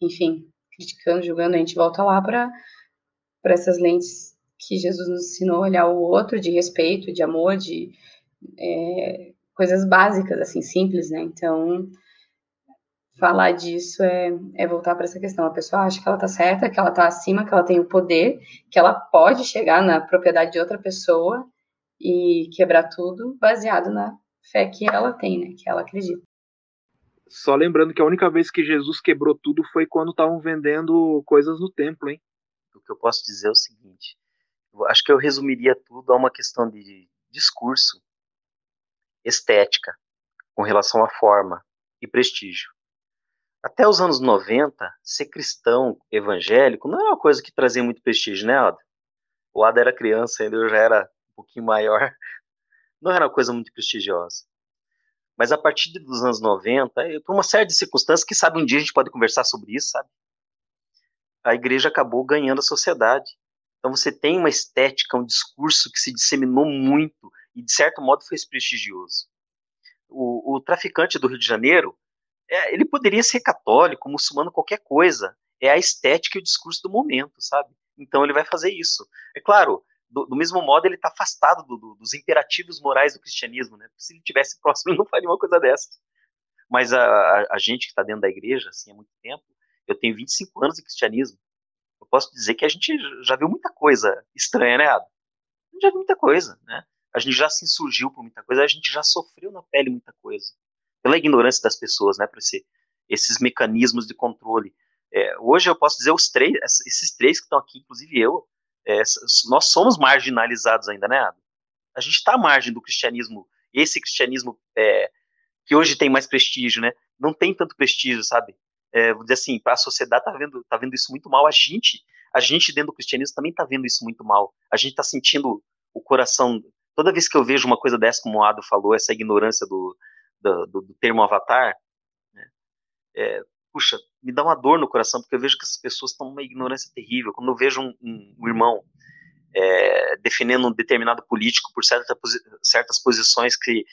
enfim, criticando, julgando. A gente volta lá para essas lentes que Jesus nos ensinou a olhar o outro de respeito, de amor, de é, coisas básicas, assim, simples, né? Então, falar disso é, é voltar para essa questão. A pessoa acha que ela está certa, que ela está acima, que ela tem o poder, que ela pode chegar na propriedade de outra pessoa e quebrar tudo baseado na fé que ela tem, né? Que ela acredita. Só lembrando que a única vez que Jesus quebrou tudo foi quando estavam vendendo coisas no templo, hein? O que eu posso dizer é o seguinte: acho que eu resumiria tudo a uma questão de discurso, estética, com relação à forma e prestígio. Até os anos 90, ser cristão evangélico não era uma coisa que trazia muito prestígio, né, Ada? O Ada era criança ainda, eu já era um pouquinho maior. Não era uma coisa muito prestigiosa. Mas a partir dos anos 90, por uma série de circunstâncias, que sabe um dia a gente pode conversar sobre isso, sabe? A igreja acabou ganhando a sociedade. Então você tem uma estética, um discurso que se disseminou muito e de certo modo foi prestigioso. O, o traficante do Rio de Janeiro, é, ele poderia ser católico, muçulmano, qualquer coisa. É a estética e o discurso do momento, sabe? Então ele vai fazer isso. É claro, do, do mesmo modo ele está afastado do, do, dos imperativos morais do cristianismo, né? Se ele tivesse próximo, ele não faria uma coisa dessas. Mas a, a, a gente que está dentro da igreja, assim, há muito tempo, eu tenho 25 anos de cristianismo. Eu posso dizer que a gente já viu muita coisa estranha, né, Adam? A gente já viu muita coisa, né? A gente já se insurgiu por muita coisa, a gente já sofreu na pele muita coisa. Pela ignorância das pessoas, né? Por esse, esses mecanismos de controle. É, hoje eu posso dizer os três, esses três que estão aqui, inclusive eu, é, nós somos marginalizados ainda, né, Adam? A gente está à margem do cristianismo, esse cristianismo é, que hoje tem mais prestígio, né? Não tem tanto prestígio, sabe? É, vou dizer assim, para a sociedade tá vendo, tá vendo isso muito mal. A gente, a gente dentro do cristianismo também tá vendo isso muito mal. A gente tá sentindo o coração. Toda vez que eu vejo uma coisa dessa, como o Ado falou, essa ignorância do, do, do, do termo avatar, né? é, puxa, me dá uma dor no coração, porque eu vejo que essas pessoas estão numa ignorância terrível. Quando eu vejo um, um, um irmão é, defendendo um determinado político por certa, certas posições que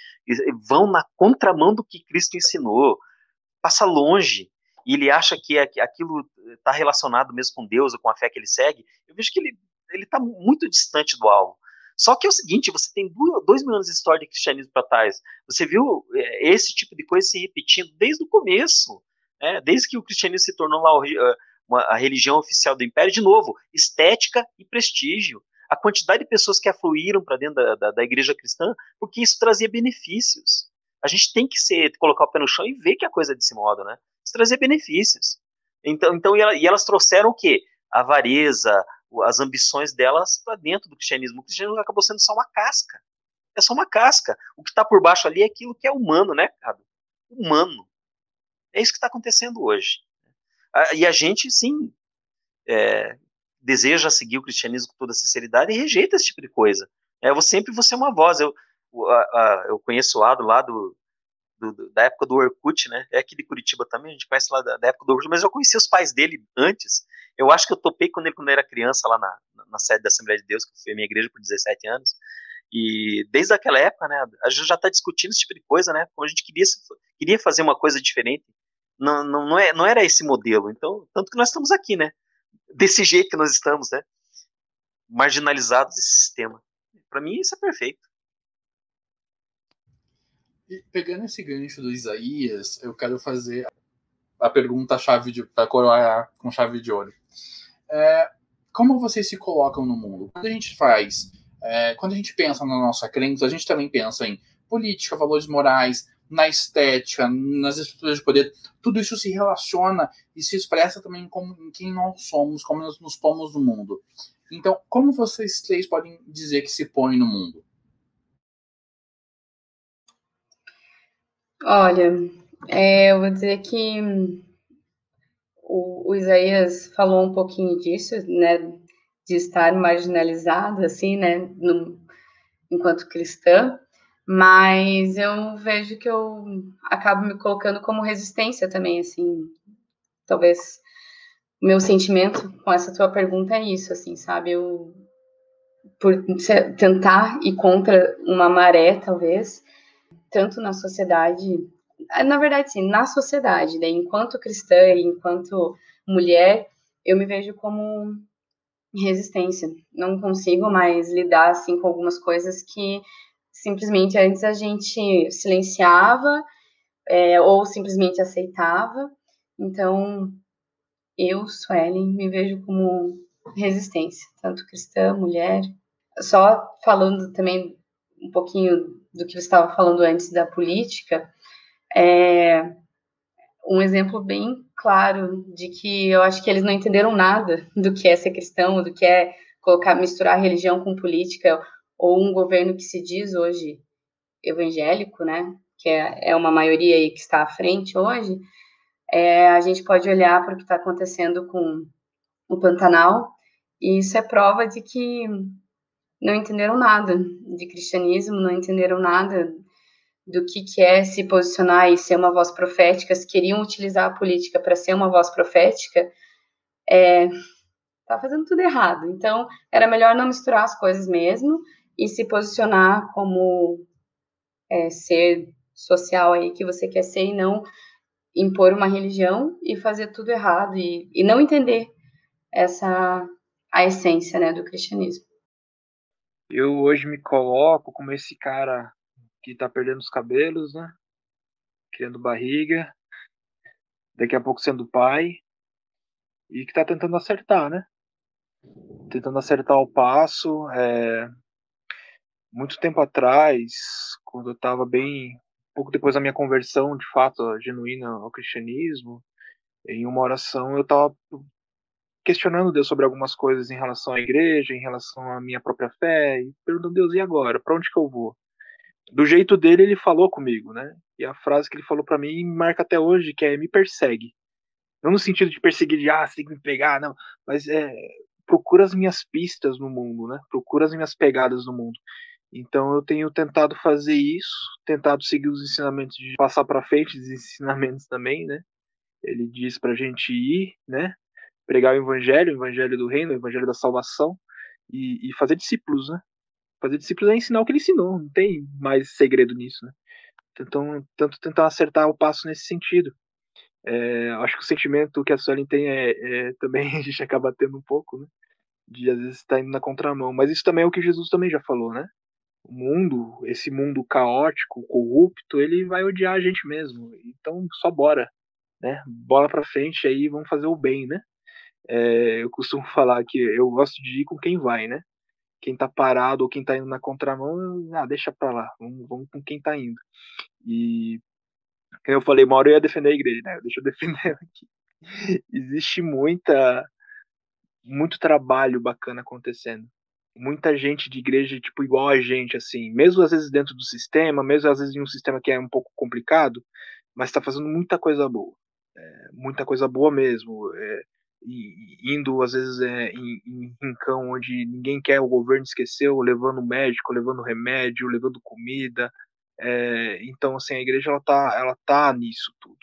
vão na contramão do que Cristo ensinou, passa longe, e ele acha que aquilo está relacionado mesmo com Deus ou com a fé que ele segue, eu vejo que ele está muito distante do alvo. Só que é o seguinte, você tem dois mil anos de história de cristianismo para trás, você viu é, esse tipo de coisa se repetindo desde o começo. Né? Desde que o cristianismo se tornou lá uma, a religião oficial do império, de novo, estética e prestígio. A quantidade de pessoas que afluíram para dentro da, da, da, igreja cristã, porque isso trazia benefícios. A gente tem que ser, colocar o pé no chão e ver que a coisa é desse modo, né? Isso trazia benefícios. Então, então e, elas trouxeram o quê? Avareza, as ambições delas para dentro do cristianismo. O cristianismo acabou sendo só uma casca. É só uma casca. O que está por baixo ali é aquilo que é humano, né, cara? Humano. É isso que está acontecendo hoje. E a gente, sim, é, deseja seguir o cristianismo com toda sinceridade e rejeita esse tipo de coisa. É, eu sempre vou ser uma voz. Eu, eu conheço o Ado lá do, do, da época do Orkut, né? É aqui de Curitiba também, a gente conhece lá da, da, época do Orkut, mas eu conheci os pais dele antes. Eu acho que eu topei com ele quando eu era criança lá na, na sede da Assembleia de Deus, que foi a minha igreja por 17 anos. E desde aquela época, né, a gente já está discutindo esse tipo de coisa, né? Como a gente queria, queria fazer uma coisa diferente não, não, não, é, não era esse modelo. Então, tanto que nós estamos aqui, né? Desse jeito que nós estamos, né? Marginalizados desse sistema. Para mim, isso é perfeito. Pegando esse gancho do Isaías, eu quero fazer a pergunta-chave para coroar com chave de ouro. É, como vocês se colocam no mundo? Quando a gente faz, é, quando a gente pensa na nossa crença, a gente também pensa em política, valores morais, na estética, nas estruturas de poder, tudo isso se relaciona e se expressa também como, em quem nós somos, como nós nos pomos no mundo. Então, como vocês três podem dizer que se põem no mundo? Olha, é, eu vou dizer que o, o, Isaías falou um pouquinho disso, né, de estar marginalizado, assim, né, no, enquanto cristã, mas eu vejo que eu acabo me colocando como resistência também, assim. Talvez meu sentimento com essa tua pergunta é isso, assim, sabe? Eu por tentar ir contra uma maré, talvez, tanto na sociedade, na verdade, sim, na sociedade, né? enquanto cristã e enquanto mulher, eu me vejo como resistência. Não consigo mais lidar assim com algumas coisas que simplesmente antes a gente silenciava é, ou simplesmente aceitava. Então, eu, Suelen, me vejo como resistência, tanto cristã, mulher. Só falando também um pouquinho do que você estava falando antes da política, é um exemplo bem claro de que eu acho que eles não entenderam nada do que é ser cristão, do que é colocar, misturar religião com política, ou um governo que se diz hoje evangélico, né, que é, é uma maioria aí que está à frente hoje, é, a gente pode olhar para o que está acontecendo com o Pantanal, e isso é prova de que não entenderam nada de cristianismo, não entenderam nada do que, que é se posicionar e ser uma voz profética, se queriam utilizar a política para ser uma voz profética, é, tá fazendo tudo errado. Então, era melhor não misturar as coisas mesmo e se posicionar como é, ser social aí que você quer ser e não impor uma religião e fazer tudo errado e, e não entender essa a essência né, do cristianismo. Eu hoje me coloco como esse cara que tá perdendo os cabelos, né? Criando barriga, daqui a pouco sendo pai, e que tá tentando acertar, né? Tentando acertar o passo. É... Muito tempo atrás, quando eu tava bem. pouco depois da minha conversão, de fato, genuína ao cristianismo, em uma oração eu tava questionando Deus sobre algumas coisas em relação à igreja, em relação à minha própria fé, e perguntando Deus, e agora? Para onde que eu vou? Do jeito dele, ele falou comigo, né? E a frase que ele falou para mim marca até hoje, que é me persegue. Não no sentido de perseguir, de ah, tem que me pegar, não, mas é procura as minhas pistas no mundo, né? Procura as minhas pegadas no mundo. Então eu tenho tentado fazer isso, tentado seguir os ensinamentos de passar para frente, os ensinamentos também, né? Ele diz pra gente ir, né? Pregar o evangelho, o evangelho do reino, o evangelho da salvação e, e fazer discípulos, né? Fazer discípulos é ensinar o que ele ensinou, não tem mais segredo nisso, né? Então, tanto tentar acertar o passo nesse sentido. É, acho que o sentimento que a Suelen tem é, é, também a gente acaba tendo um pouco, né? De às vezes estar tá indo na contramão. Mas isso também é o que Jesus também já falou, né? O mundo, esse mundo caótico, corrupto, ele vai odiar a gente mesmo. Então, só bora, né? Bola pra frente aí, vamos fazer o bem, né? É, eu costumo falar que eu gosto de ir com quem vai, né? Quem tá parado ou quem tá indo na contramão, ah, deixa pra lá, vamos, vamos com quem tá indo. E eu falei, uma hora eu ia defender a igreja, né? Deixa eu defender aqui. Existe muita, muito trabalho bacana acontecendo. Muita gente de igreja, tipo, igual a gente, assim, mesmo às vezes dentro do sistema, mesmo às vezes em um sistema que é um pouco complicado, mas está fazendo muita coisa boa. É, muita coisa boa mesmo. É, indo às vezes é, em, em rincão onde ninguém quer, o governo esqueceu, levando médico, levando remédio, levando comida. É, então, assim, a igreja ela tá, ela tá nisso tudo.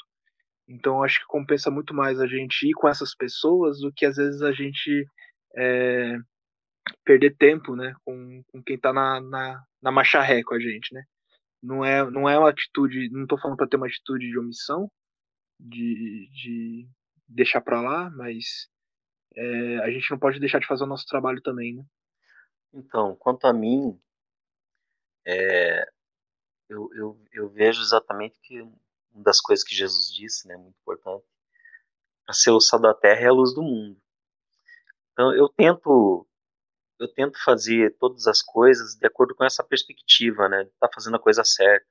Então, acho que compensa muito mais a gente ir com essas pessoas do que às vezes a gente é, perder tempo, né, com, com quem tá na, na, na marcha ré com a gente, né. Não é, não é uma atitude, não tô falando para ter uma atitude de omissão, de, de deixar para lá, mas é, a gente não pode deixar de fazer o nosso trabalho também, né? Então, quanto a mim, é, eu, eu, eu, vejo exatamente que uma das coisas que Jesus disse, né, muito importante, para ser o sal da terra é a luz do mundo. Então, eu tento eu tento fazer todas as coisas de acordo com essa perspectiva, né, de estar tá fazendo a coisa certa,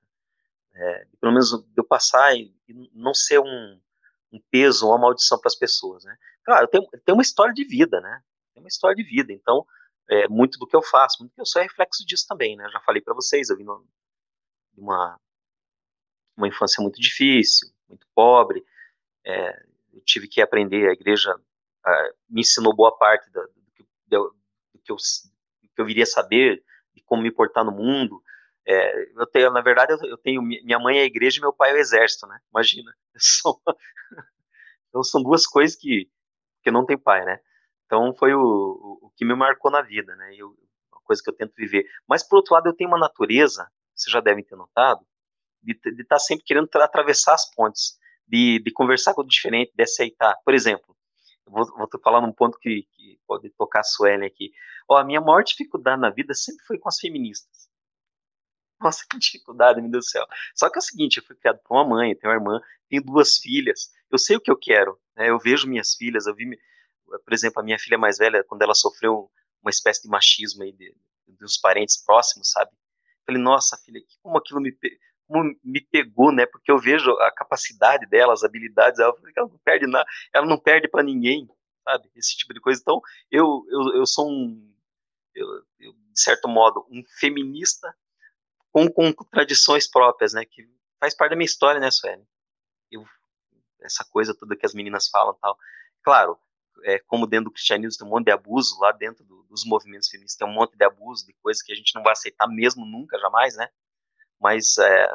é, pelo menos eu passar e não ser um um peso, uma maldição para as pessoas, né? Claro, eu tenho uma história de vida, né? Tem uma história de vida, então é, muito do que eu faço, muito do que eu sou é reflexo disso também, né? Eu já falei para vocês, eu vim de uma uma infância muito difícil, muito pobre, é, eu tive que aprender, a igreja a, me ensinou boa parte da, do, que, do, que eu, do que eu viria saber, de como me portar no mundo, é, eu tenho, na verdade, eu, tenho minha mãe é a igreja e meu pai é o exército, né? Imagina. São, então são duas coisas que que não tem pai, né? Então foi o, o, o que me marcou na vida, né? Eu, uma coisa que eu tento viver. Mas por outro lado, eu tenho uma natureza, vocês já devem ter notado, de estar tá sempre querendo atravessar as pontes, de, de conversar com o diferente, de aceitar. Por exemplo, vou, vou falar num ponto que, que pode tocar a Suelen aqui. Ó, a minha maior dificuldade na vida sempre foi com as feministas Nossa, que dificuldade, meu Deus do céu. Só que é o seguinte, eu fui criado por uma mãe, tenho uma irmã, tenho duas filhas. Eu sei o que eu quero, né? Eu vejo minhas filhas, eu vi, por exemplo, a minha filha mais velha, quando ela sofreu uma espécie de machismo aí de, dos parentes próximos, sabe? Falei, nossa, filha, como aquilo me, como me pegou, né? Porque eu vejo a capacidade dela, as habilidades, ela, ela não perde nada, ela não perde para ninguém, sabe? Esse tipo de coisa. Então, eu, eu, eu sou um, eu, eu, de certo modo, um feminista com, com tradições próprias, né? Que faz parte da minha história, né, Sueli? Eu, essa coisa toda que as meninas falam tal. Claro, é, como dentro do cristianismo tem um monte de abuso, lá dentro do, dos movimentos feministas tem um monte de abuso, de coisas que a gente não vai aceitar mesmo, nunca, jamais, né? Mas é,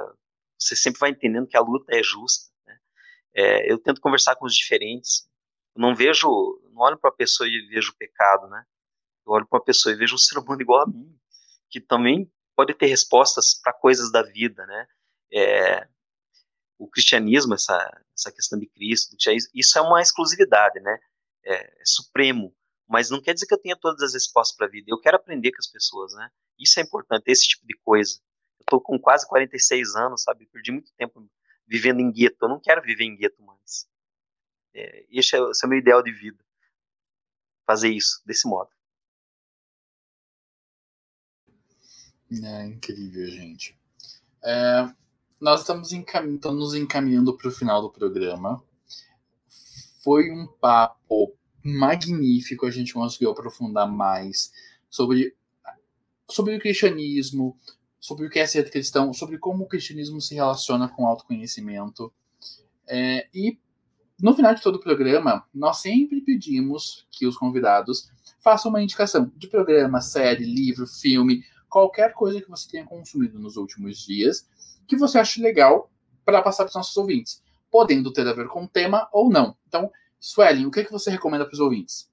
você sempre vai entendendo que a luta é justa, né? É, eu tento conversar com os diferentes, eu não vejo, não olho para a pessoa e vejo o pecado, né? Eu olho para uma pessoa e vejo um ser humano igual a mim, que também pode ter respostas para coisas da vida, né? É, o cristianismo, essa, essa questão de Cristo, isso é uma exclusividade, né? É, é, supremo, mas não quer dizer que eu tenha todas as respostas para a vida. Eu quero aprender com as pessoas, né? Isso é importante, esse tipo de coisa. Eu estou com quase 46 anos, sabe? Perdi muito tempo vivendo em gueto. Eu não quero viver em gueto mais. É, esse, é, esse é o meu ideal de vida. Fazer isso, desse modo. É incrível, gente. É, nós estamos, encam estamos nos encaminhando para o final do programa. Foi um papo magnífico, a gente conseguiu aprofundar mais sobre, sobre o cristianismo, sobre o que é ser cristão, sobre como o cristianismo se relaciona com o autoconhecimento. É, e no final de todo o programa, nós sempre pedimos que os convidados façam uma indicação de programa, série, livro, filme, qualquer coisa que você tenha consumido nos últimos dias que você ache legal para passar para os nossos ouvintes, podendo ter a ver com o tema ou não. Então, Suelen, o que, que você recomenda para os ouvintes?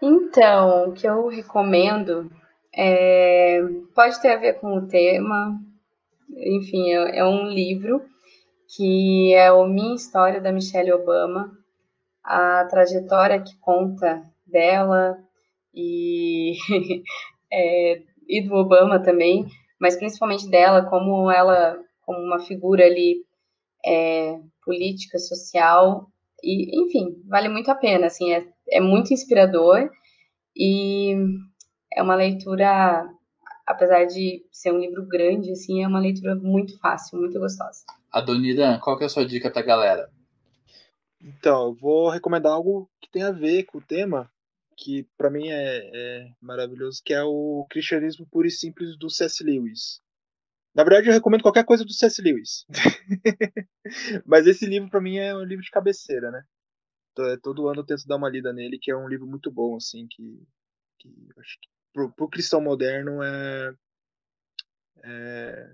Então, o que eu recomendo é, pode ter a ver com o tema, enfim, é, é um livro que é o Minha História da Michelle Obama, a trajetória que conta dela, e, é, e do Obama também, mas principalmente dela, como ela, como uma figura ali é, política, social, e enfim, vale muito a pena, assim, é, é muito inspirador e é uma leitura, apesar de ser um livro grande, assim, é uma leitura muito fácil, muito gostosa. Adoniran, qual que é a sua dica pra galera? Então, eu vou recomendar algo que tem a ver com o tema, que para mim é, é, maravilhoso, que é o Cristianismo Puro e Simples do C.S. Lewis. Na verdade, eu recomendo qualquer coisa do C.S. Lewis. Mas esse livro, para mim, é um livro de cabeceira, né? É, todo ano eu tento dar uma lida nele, que é um livro muito bom, assim, que, que acho que pro, pro cristão moderno é, é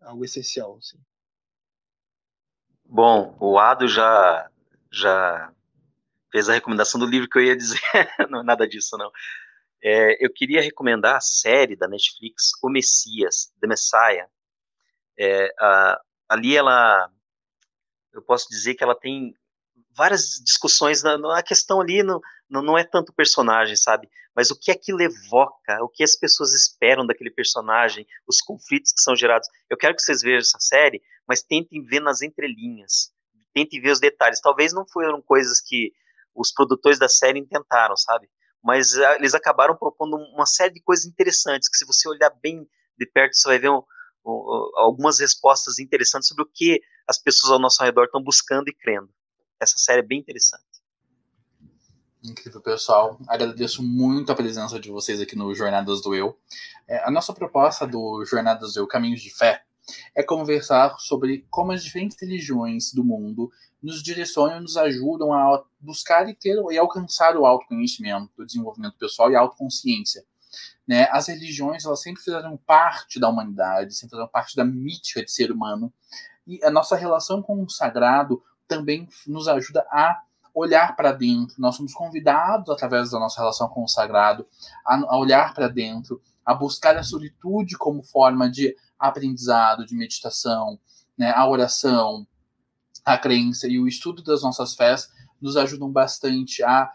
algo essencial, assim. Bom, o Ado já já fez a recomendação do livro que eu ia dizer. não, nada disso, não. É, eu queria recomendar a série da Netflix, O Messias, The Messiah. É, a, ali ela, eu posso dizer que ela tem várias discussões, na, na questão ali não, não é tanto personagem, sabe? Mas o que aquilo evoca, o que as pessoas esperam daquele personagem, os conflitos que são gerados. Eu quero que vocês vejam essa série, mas tentem ver nas entrelinhas, tentem ver os detalhes. Talvez não foram coisas que os produtores da série tentaram, sabe? Mas uh, eles acabaram propondo uma série de coisas interessantes, que se você olhar bem de perto, você vai ver um, um, algumas respostas interessantes sobre o que as pessoas ao nosso redor estão buscando e crendo. Essa série é bem interessante. Incrível, pessoal. Agradeço muito a presença de vocês aqui no Jornadas do Eu. É, a nossa proposta do Jornadas do Eu Caminhos de Fé é conversar sobre como as diferentes religiões do mundo nos direcionam e nos ajudam a buscar e ter e alcançar o autoconhecimento, o desenvolvimento pessoal e a autoconsciência. Né? As religiões elas sempre fizeram parte da humanidade, sempre fizeram parte da mítica de ser humano e a nossa relação com o sagrado também nos ajuda a olhar para dentro. Nós somos convidados através da nossa relação com o sagrado a, a olhar para dentro, a buscar a solitude como forma de aprendizado, de meditação, né? a oração, a crença e o estudo das nossas fés nos ajudam bastante a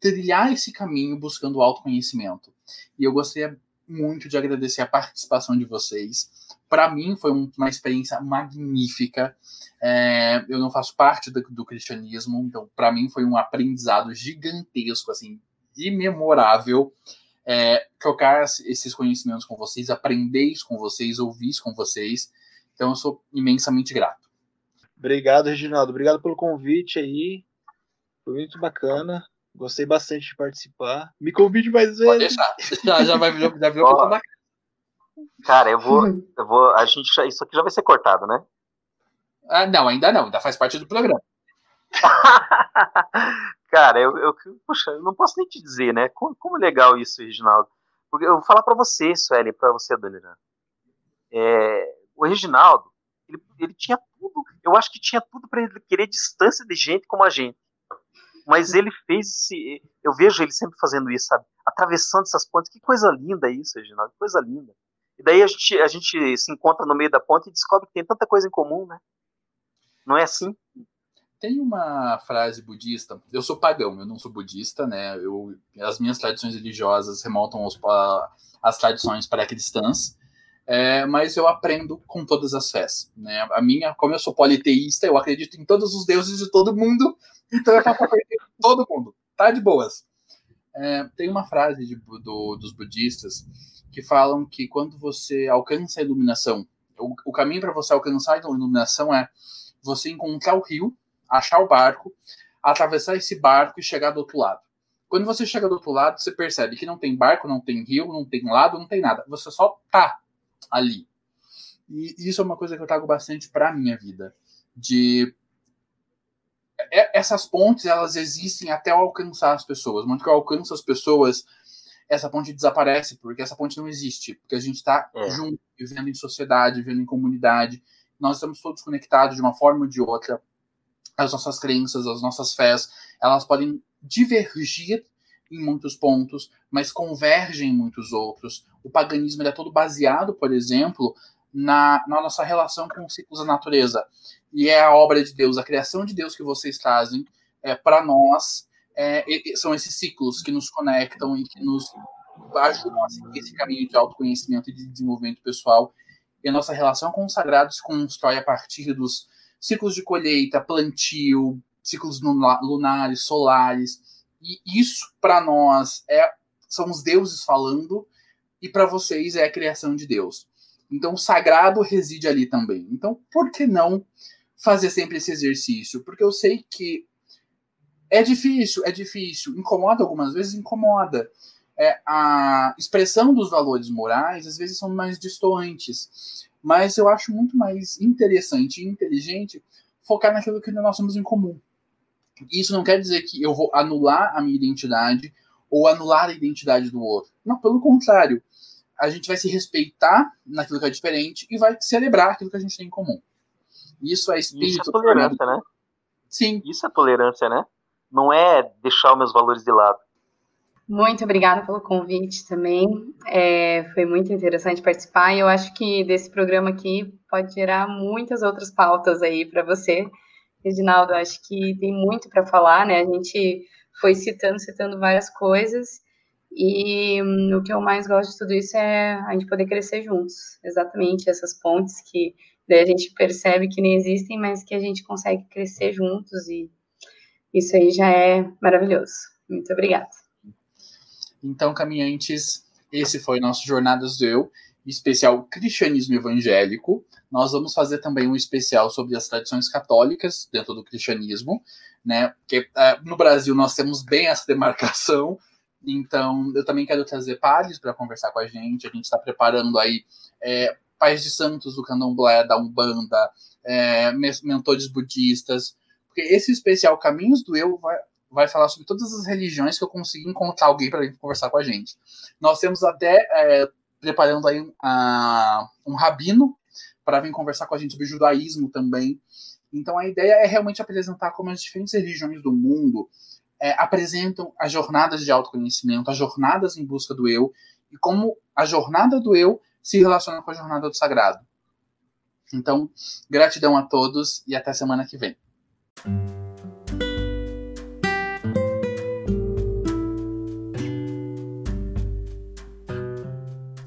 trilhar esse caminho buscando autoconhecimento. E eu gostaria muito de agradecer a participação de vocês. Para mim foi uma experiência magnífica. É, eu não faço parte do, do cristianismo, então para mim foi um aprendizado gigantesco, assim, imemorável. É, trocar esses conhecimentos com vocês, aprender isso com vocês, ouvir isso com vocês. Então eu sou imensamente grato. Obrigado, Reginaldo. Obrigado pelo convite aí. Foi muito bacana. Gostei bastante de participar. Me convide mais vezes. Pode deixar. Já, já vai vir, já virou oh, Cara, eu vou, eu vou. A gente já, isso aqui já vai ser cortado, né? Ah, não, ainda não. Ainda faz parte do programa. Cara, eu, eu, puxa, eu não posso nem te dizer, né? Como, como legal isso, Reginaldo. Porque eu vou falar para você, Sueli, para você, Daniela. É, o Reginaldo, ele, ele tinha tudo, eu acho que tinha tudo para ele querer distância de gente como a gente. Mas ele fez esse. Eu vejo ele sempre fazendo isso, sabe? Atravessando essas pontes. Que coisa linda isso, Reginaldo. Que coisa linda. E daí a gente, a gente se encontra no meio da ponte e descobre que tem tanta coisa em comum, né? Não é assim? Tem uma frase budista. Eu sou pagão, eu não sou budista, né? Eu, as minhas tradições religiosas remontam aos, às tradições pré-cristãs. É, mas eu aprendo com todas as fés. Né? A minha, como eu sou politeísta, eu acredito em todos os deuses de todo mundo, então eu faço todo mundo. Tá de boas. É, tem uma frase de, do, dos budistas que falam que quando você alcança a iluminação, o, o caminho para você alcançar a iluminação é você encontrar o rio, achar o barco, atravessar esse barco e chegar do outro lado. Quando você chega do outro lado, você percebe que não tem barco, não tem rio, não tem lado, não tem nada. Você só tá ali. E isso é uma coisa que eu trago bastante para minha vida, de essas pontes elas existem até eu alcançar as pessoas. Quando eu alcanço as pessoas, essa ponte desaparece, porque essa ponte não existe. Porque a gente está é. junto, vivendo em sociedade, vivendo em comunidade. Nós estamos todos conectados de uma forma ou de outra. As nossas crenças, as nossas fés, elas podem divergir em muitos pontos, mas convergem em muitos outros. O paganismo é todo baseado, por exemplo, na, na nossa relação com os ciclos da natureza. E é a obra de Deus, a criação de Deus que vocês trazem é, para nós. É, são esses ciclos que nos conectam e que nos ajudam a seguir esse caminho de autoconhecimento e de desenvolvimento pessoal. E a nossa relação com os se constrói a partir dos ciclos de colheita, plantio, ciclos lunares, solares. E isso, para nós, é são os deuses falando, e para vocês é a criação de Deus. Então, o sagrado reside ali também. Então, por que não fazer sempre esse exercício? Porque eu sei que é difícil, é difícil. Incomoda algumas vezes, incomoda. É, a expressão dos valores morais às vezes são mais distantes. Mas eu acho muito mais interessante e inteligente focar naquilo que nós temos em comum. Isso não quer dizer que eu vou anular a minha identidade ou anular a identidade do outro. Não, pelo contrário a gente vai se respeitar naquilo que é diferente e vai celebrar aquilo que a gente tem em comum. Isso é espírito. Isso é tolerância, né? Sim. Isso é tolerância, né? Não é deixar os meus valores de lado. Muito obrigada pelo convite também. É, foi muito interessante participar e eu acho que desse programa aqui pode gerar muitas outras pautas aí para você, Reginaldo. Acho que tem muito para falar, né? A gente foi citando, citando várias coisas e hum, o que eu mais gosto de tudo isso é a gente poder crescer juntos. Exatamente essas pontes que daí a gente percebe que nem existem, mas que a gente consegue crescer juntos e isso aí já é maravilhoso. Muito obrigada. Então, caminhantes, esse foi nosso Jornadas do Eu, especial Cristianismo Evangélico. Nós vamos fazer também um especial sobre as tradições católicas dentro do cristianismo, né? Porque uh, no Brasil nós temos bem essa demarcação, então, eu também quero trazer padres para conversar com a gente. A gente está preparando aí é, pais de santos do candomblé, da Umbanda, é, mentores budistas. Porque esse especial Caminhos do Eu vai, vai falar sobre todas as religiões que eu consegui encontrar alguém para conversar com a gente. Nós temos até é, preparando aí uh, um rabino para vir conversar com a gente sobre judaísmo também. Então a ideia é realmente apresentar como as diferentes religiões do mundo é, apresentam as jornadas de autoconhecimento, as jornadas em busca do eu, e como a jornada do eu se relaciona com a jornada do sagrado. Então, gratidão a todos e até semana que vem.